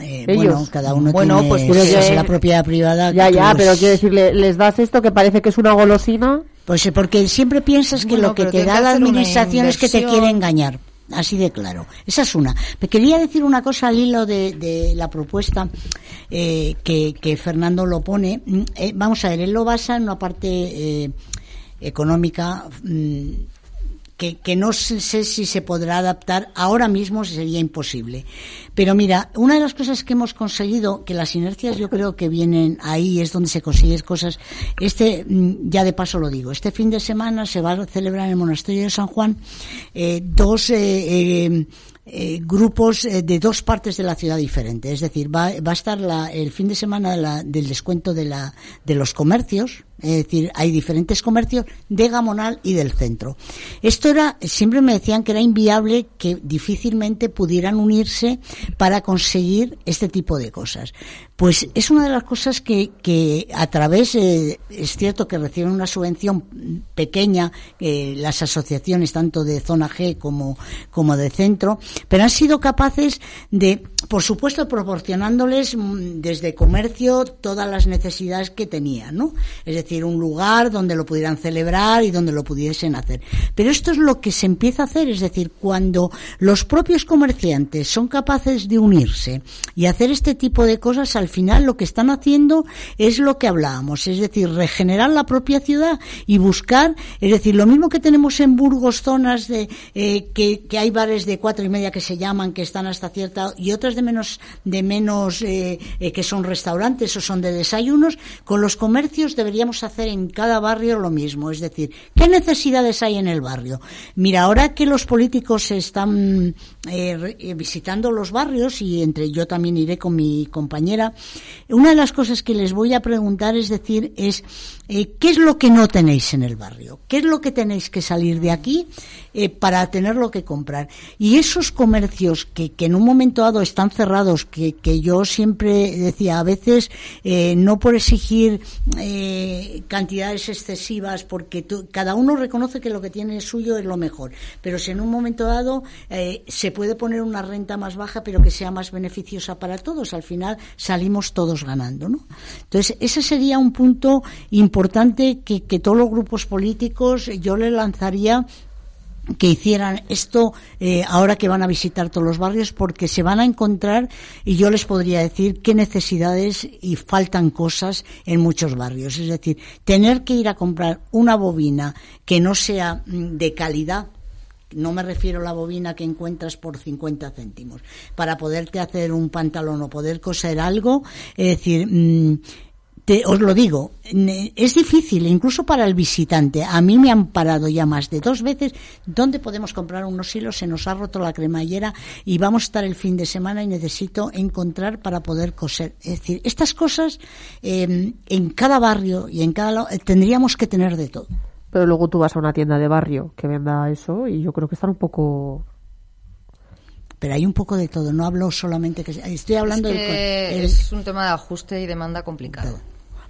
Speaker 4: Eh,
Speaker 2: ellos.
Speaker 4: bueno, cada uno
Speaker 5: Bueno,
Speaker 4: tiene
Speaker 5: pues,
Speaker 4: pues,
Speaker 2: eh,
Speaker 4: la propiedad privada.
Speaker 2: Ya, ya, pero quiero decirle, les das esto que parece que es una golosina.
Speaker 4: Pues porque siempre piensas que
Speaker 5: Bueno,
Speaker 4: lo que te da
Speaker 5: que
Speaker 4: la administración es que te quiere engañar. Así de claro. Esa es una. Me quería decir una cosa al hilo de, de la propuesta eh, que, que Fernando lo pone. Mm, eh, vamos a ver, él lo basa en una parte eh, económica mm, que, no sé si se podrá adaptar ahora mismo sería imposible. Pero mira, una de las cosas que hemos conseguido, que las inercias yo creo que vienen ahí, es donde se consiguen cosas. Este, mm, ya de paso lo digo, este fin de semana se va a celebrar en el Monasterio de San Juan eh, dos eh, eh, eh, grupos eh, de dos partes de la ciudad diferentes. Es decir, va, va a estar la, el fin de semana del descuento de, la, de los comercios, es decir, hay diferentes comercios de Gamonal y del centro. Esto era, siempre me decían que era inviable, que difícilmente pudieran unirse para conseguir este tipo de cosas. Pues es una de las cosas que, que a través, eh, es cierto que reciben una subvención pequeña, eh, las asociaciones tanto de zona G como, como de centro, pero han sido capaces de, por supuesto, proporcionándoles mm, desde comercio todas las necesidades que tenían, ¿no? Es decir, un lugar donde lo pudieran celebrar y donde lo pudiesen hacer. Pero esto es lo que se empieza a hacer, es decir, cuando los propios comerciantes son capaces de unirse y hacer este tipo de cosas, al final lo que están haciendo es lo que hablábamos, es decir, regenerar la propia ciudad y buscar, es decir, lo mismo que tenemos en Burgos zonas de eh, que, hay bares de cuatro y media que se llaman, que están hasta cierta, y otras de menos, de menos, eh, eh, que son restaurantes o son de desayunos, con los comercios deberíamos hacer en cada barrio lo mismo. Es decir, ¿qué necesidades hay en el barrio? Mira, ahora que los políticos están eh, visitando los barrios, y entre yo también iré con mi compañera, una de las cosas que les voy a preguntar es decir, es eh, ¿qué es lo que no tenéis en el barrio? ¿Qué es lo que tenéis que salir de aquí eh, para tener lo que comprar? Y esos comercios que, que en un momento dado están cerrados, que, que yo siempre decía, a veces eh, no por exigir cantidades excesivas, porque cada uno reconoce que lo que tiene suyo es lo mejor, pero si en un momento dado se puede poner una renta más baja, pero que sea más beneficiosa para todos, al final salimos todos ganando, ¿no? Entonces, ese sería un punto importante que, que todos los grupos políticos yo le lanzaría que hicieran esto eh, ahora que van a visitar todos los barrios porque se van a encontrar y yo les podría decir qué necesidades y faltan cosas en muchos barrios. Es decir, tener que ir a comprar una bobina que no sea mm, de calidad no me refiero a la bobina que encuentras por 50 céntimos, para poderte hacer un pantalón o poder coser algo, es decir, mm, te- os lo digo, ne- es difícil, incluso para el visitante. A mí me han parado ya más de dos veces. ¿Dónde podemos comprar unos hilos? Se nos ha roto la cremallera y vamos a estar el fin de semana y necesito encontrar para poder coser. Es decir, estas cosas eh, en cada barrio y en cada lado eh, tendríamos que tener de todo.
Speaker 2: Pero luego tú vas a una tienda de barrio que venda eso y yo creo que están un poco...
Speaker 4: Pero hay un poco de todo. No hablo solamente que estoy hablando
Speaker 5: Es
Speaker 4: del
Speaker 5: que
Speaker 4: co- el-
Speaker 5: es un tema de ajuste y demanda complicado.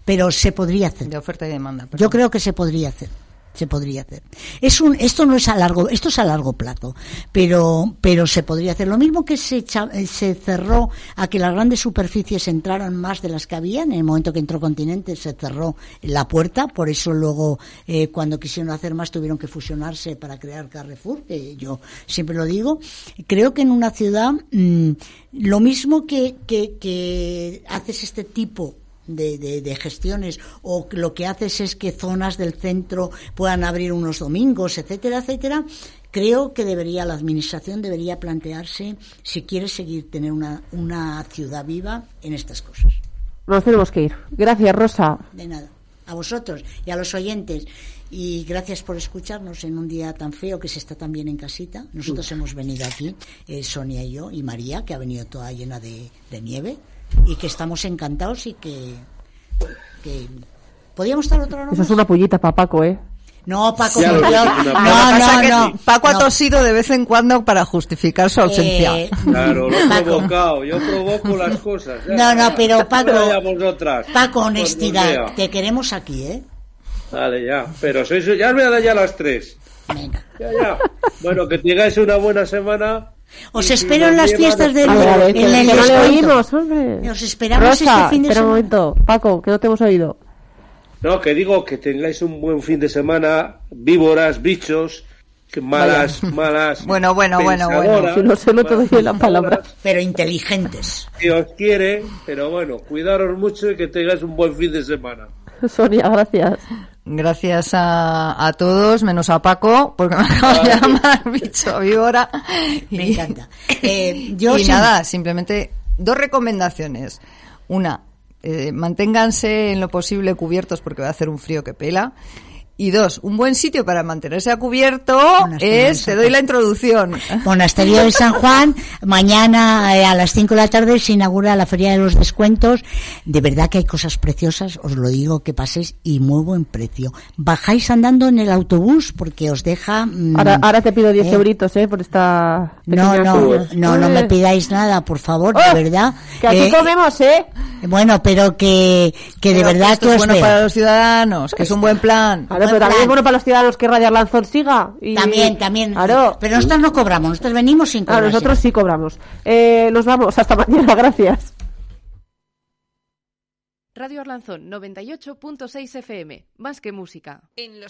Speaker 4: Pero se podría hacer.
Speaker 5: De oferta y demanda.
Speaker 4: Yo creo que se podría hacer. Se podría hacer. Es un, esto no es a largo, esto es a largo plazo, pero, pero se podría hacer. Lo mismo que se, eh, se cerró a que las grandes superficies entraran más de las que habían. En el momento que entró Continente se cerró la puerta, por eso luego eh, cuando quisieron hacer más tuvieron que fusionarse para crear Carrefour, que yo siempre lo digo. Creo que en una ciudad mm, lo mismo que, que, que haces este tipo de, de- de gestiones o lo que haces es que zonas del centro puedan abrir unos domingos, etcétera, etcétera, creo que debería la administración debería plantearse si quiere seguir tener una, una ciudad viva en estas cosas.
Speaker 2: Nos tenemos que ir. Gracias, Rosa.
Speaker 4: De nada. A vosotros y a los oyentes. Y gracias por escucharnos en un día tan feo que se está tan bien en casita. Nosotros hemos venido aquí, eh, Sonia y yo, y María, que ha venido toda llena de, de nieve, y que estamos encantados y que, que podíamos estar otra hora
Speaker 2: Eso
Speaker 4: más?
Speaker 2: es una pullita para Paco, ¿eh?
Speaker 4: No, Paco, no, no,
Speaker 5: que
Speaker 4: no.
Speaker 5: Paco ha
Speaker 4: no.
Speaker 5: tosido de vez en cuando para justificar su ausencia.
Speaker 4: Eh,
Speaker 3: Claro, lo he
Speaker 4: Paco.
Speaker 3: provocado. Yo provoco las cosas. Ya,
Speaker 4: No, no, pero Paco-. Paco,
Speaker 3: Cuando
Speaker 4: honestidad,
Speaker 3: vea.
Speaker 4: te queremos aquí, ¿eh?
Speaker 3: Vale, ya. Pero sois, ya me dan ya las tres.
Speaker 4: Venga.
Speaker 3: Ya, ya. Bueno, que tengáis una buena semana.
Speaker 4: Os
Speaker 3: Y
Speaker 4: espero en las fiestas del en el
Speaker 2: no le oímos, hombre.
Speaker 4: Os esperamos
Speaker 2: Rosa,
Speaker 4: este fin de
Speaker 2: espera un
Speaker 4: semana.
Speaker 2: momento. Paco, que no te hemos oído.
Speaker 3: No, que digo que tengáis un buen fin de semana. Víboras, bichos, que malas, malas.
Speaker 5: Bueno, bueno, bueno, bueno.
Speaker 2: Si no se lo te doy
Speaker 3: malas
Speaker 2: la palabra.
Speaker 4: Pero inteligentes.
Speaker 3: Que os quiere, pero bueno, cuidaros mucho y que tengáis un buen fin de semana.
Speaker 2: Sonia, gracias.
Speaker 5: Gracias a, a todos, menos a Paco, porque me acaba de llamar bicho víbora.
Speaker 4: Me
Speaker 5: Y-
Speaker 4: encanta. Eh, yo
Speaker 5: y
Speaker 4: sí-
Speaker 5: nada, simplemente dos recomendaciones. Una, eh, manténganse en lo posible cubiertos porque va a hacer un frío que pela. Y dos, un buen sitio para mantenerse a cubierto
Speaker 4: Monasterio
Speaker 5: es, te doy la introducción.
Speaker 4: Monasterio de San Juan, mañana eh, a las 5 de la tarde se inaugura la Feria de los Descuentos. De verdad que hay cosas preciosas, os lo digo que paséis y muy buen precio. Bajáis andando en el autobús porque os deja... mm,
Speaker 2: Ahora, ahora te pido 10
Speaker 4: eh,
Speaker 2: euritos, ¿eh? Por esta.
Speaker 4: No, no, no, no me
Speaker 2: Eh,
Speaker 4: pidáis nada, por favor,
Speaker 2: ¡Oh!
Speaker 4: de verdad.
Speaker 2: Que aquí
Speaker 4: Eh,
Speaker 2: comemos, ¿eh?
Speaker 4: Bueno, pero que, que de verdad
Speaker 5: esto
Speaker 4: que
Speaker 5: es
Speaker 4: os
Speaker 5: bueno para los ciudadanos, que es un buen plan.
Speaker 2: Pero también
Speaker 4: plan.
Speaker 2: es bueno para los ciudadanos que Radio Lanzón siga. Y...
Speaker 4: También, también.
Speaker 2: Claro.
Speaker 4: Pero nosotros no cobramos, nosotros venimos sin
Speaker 2: Ah,
Speaker 4: cobrar.
Speaker 2: nosotros sí cobramos. Eh, nos vamos. Hasta mañana. Gracias.
Speaker 8: Radio Arlanzón 98.6 FM. Más que música.
Speaker 1: En los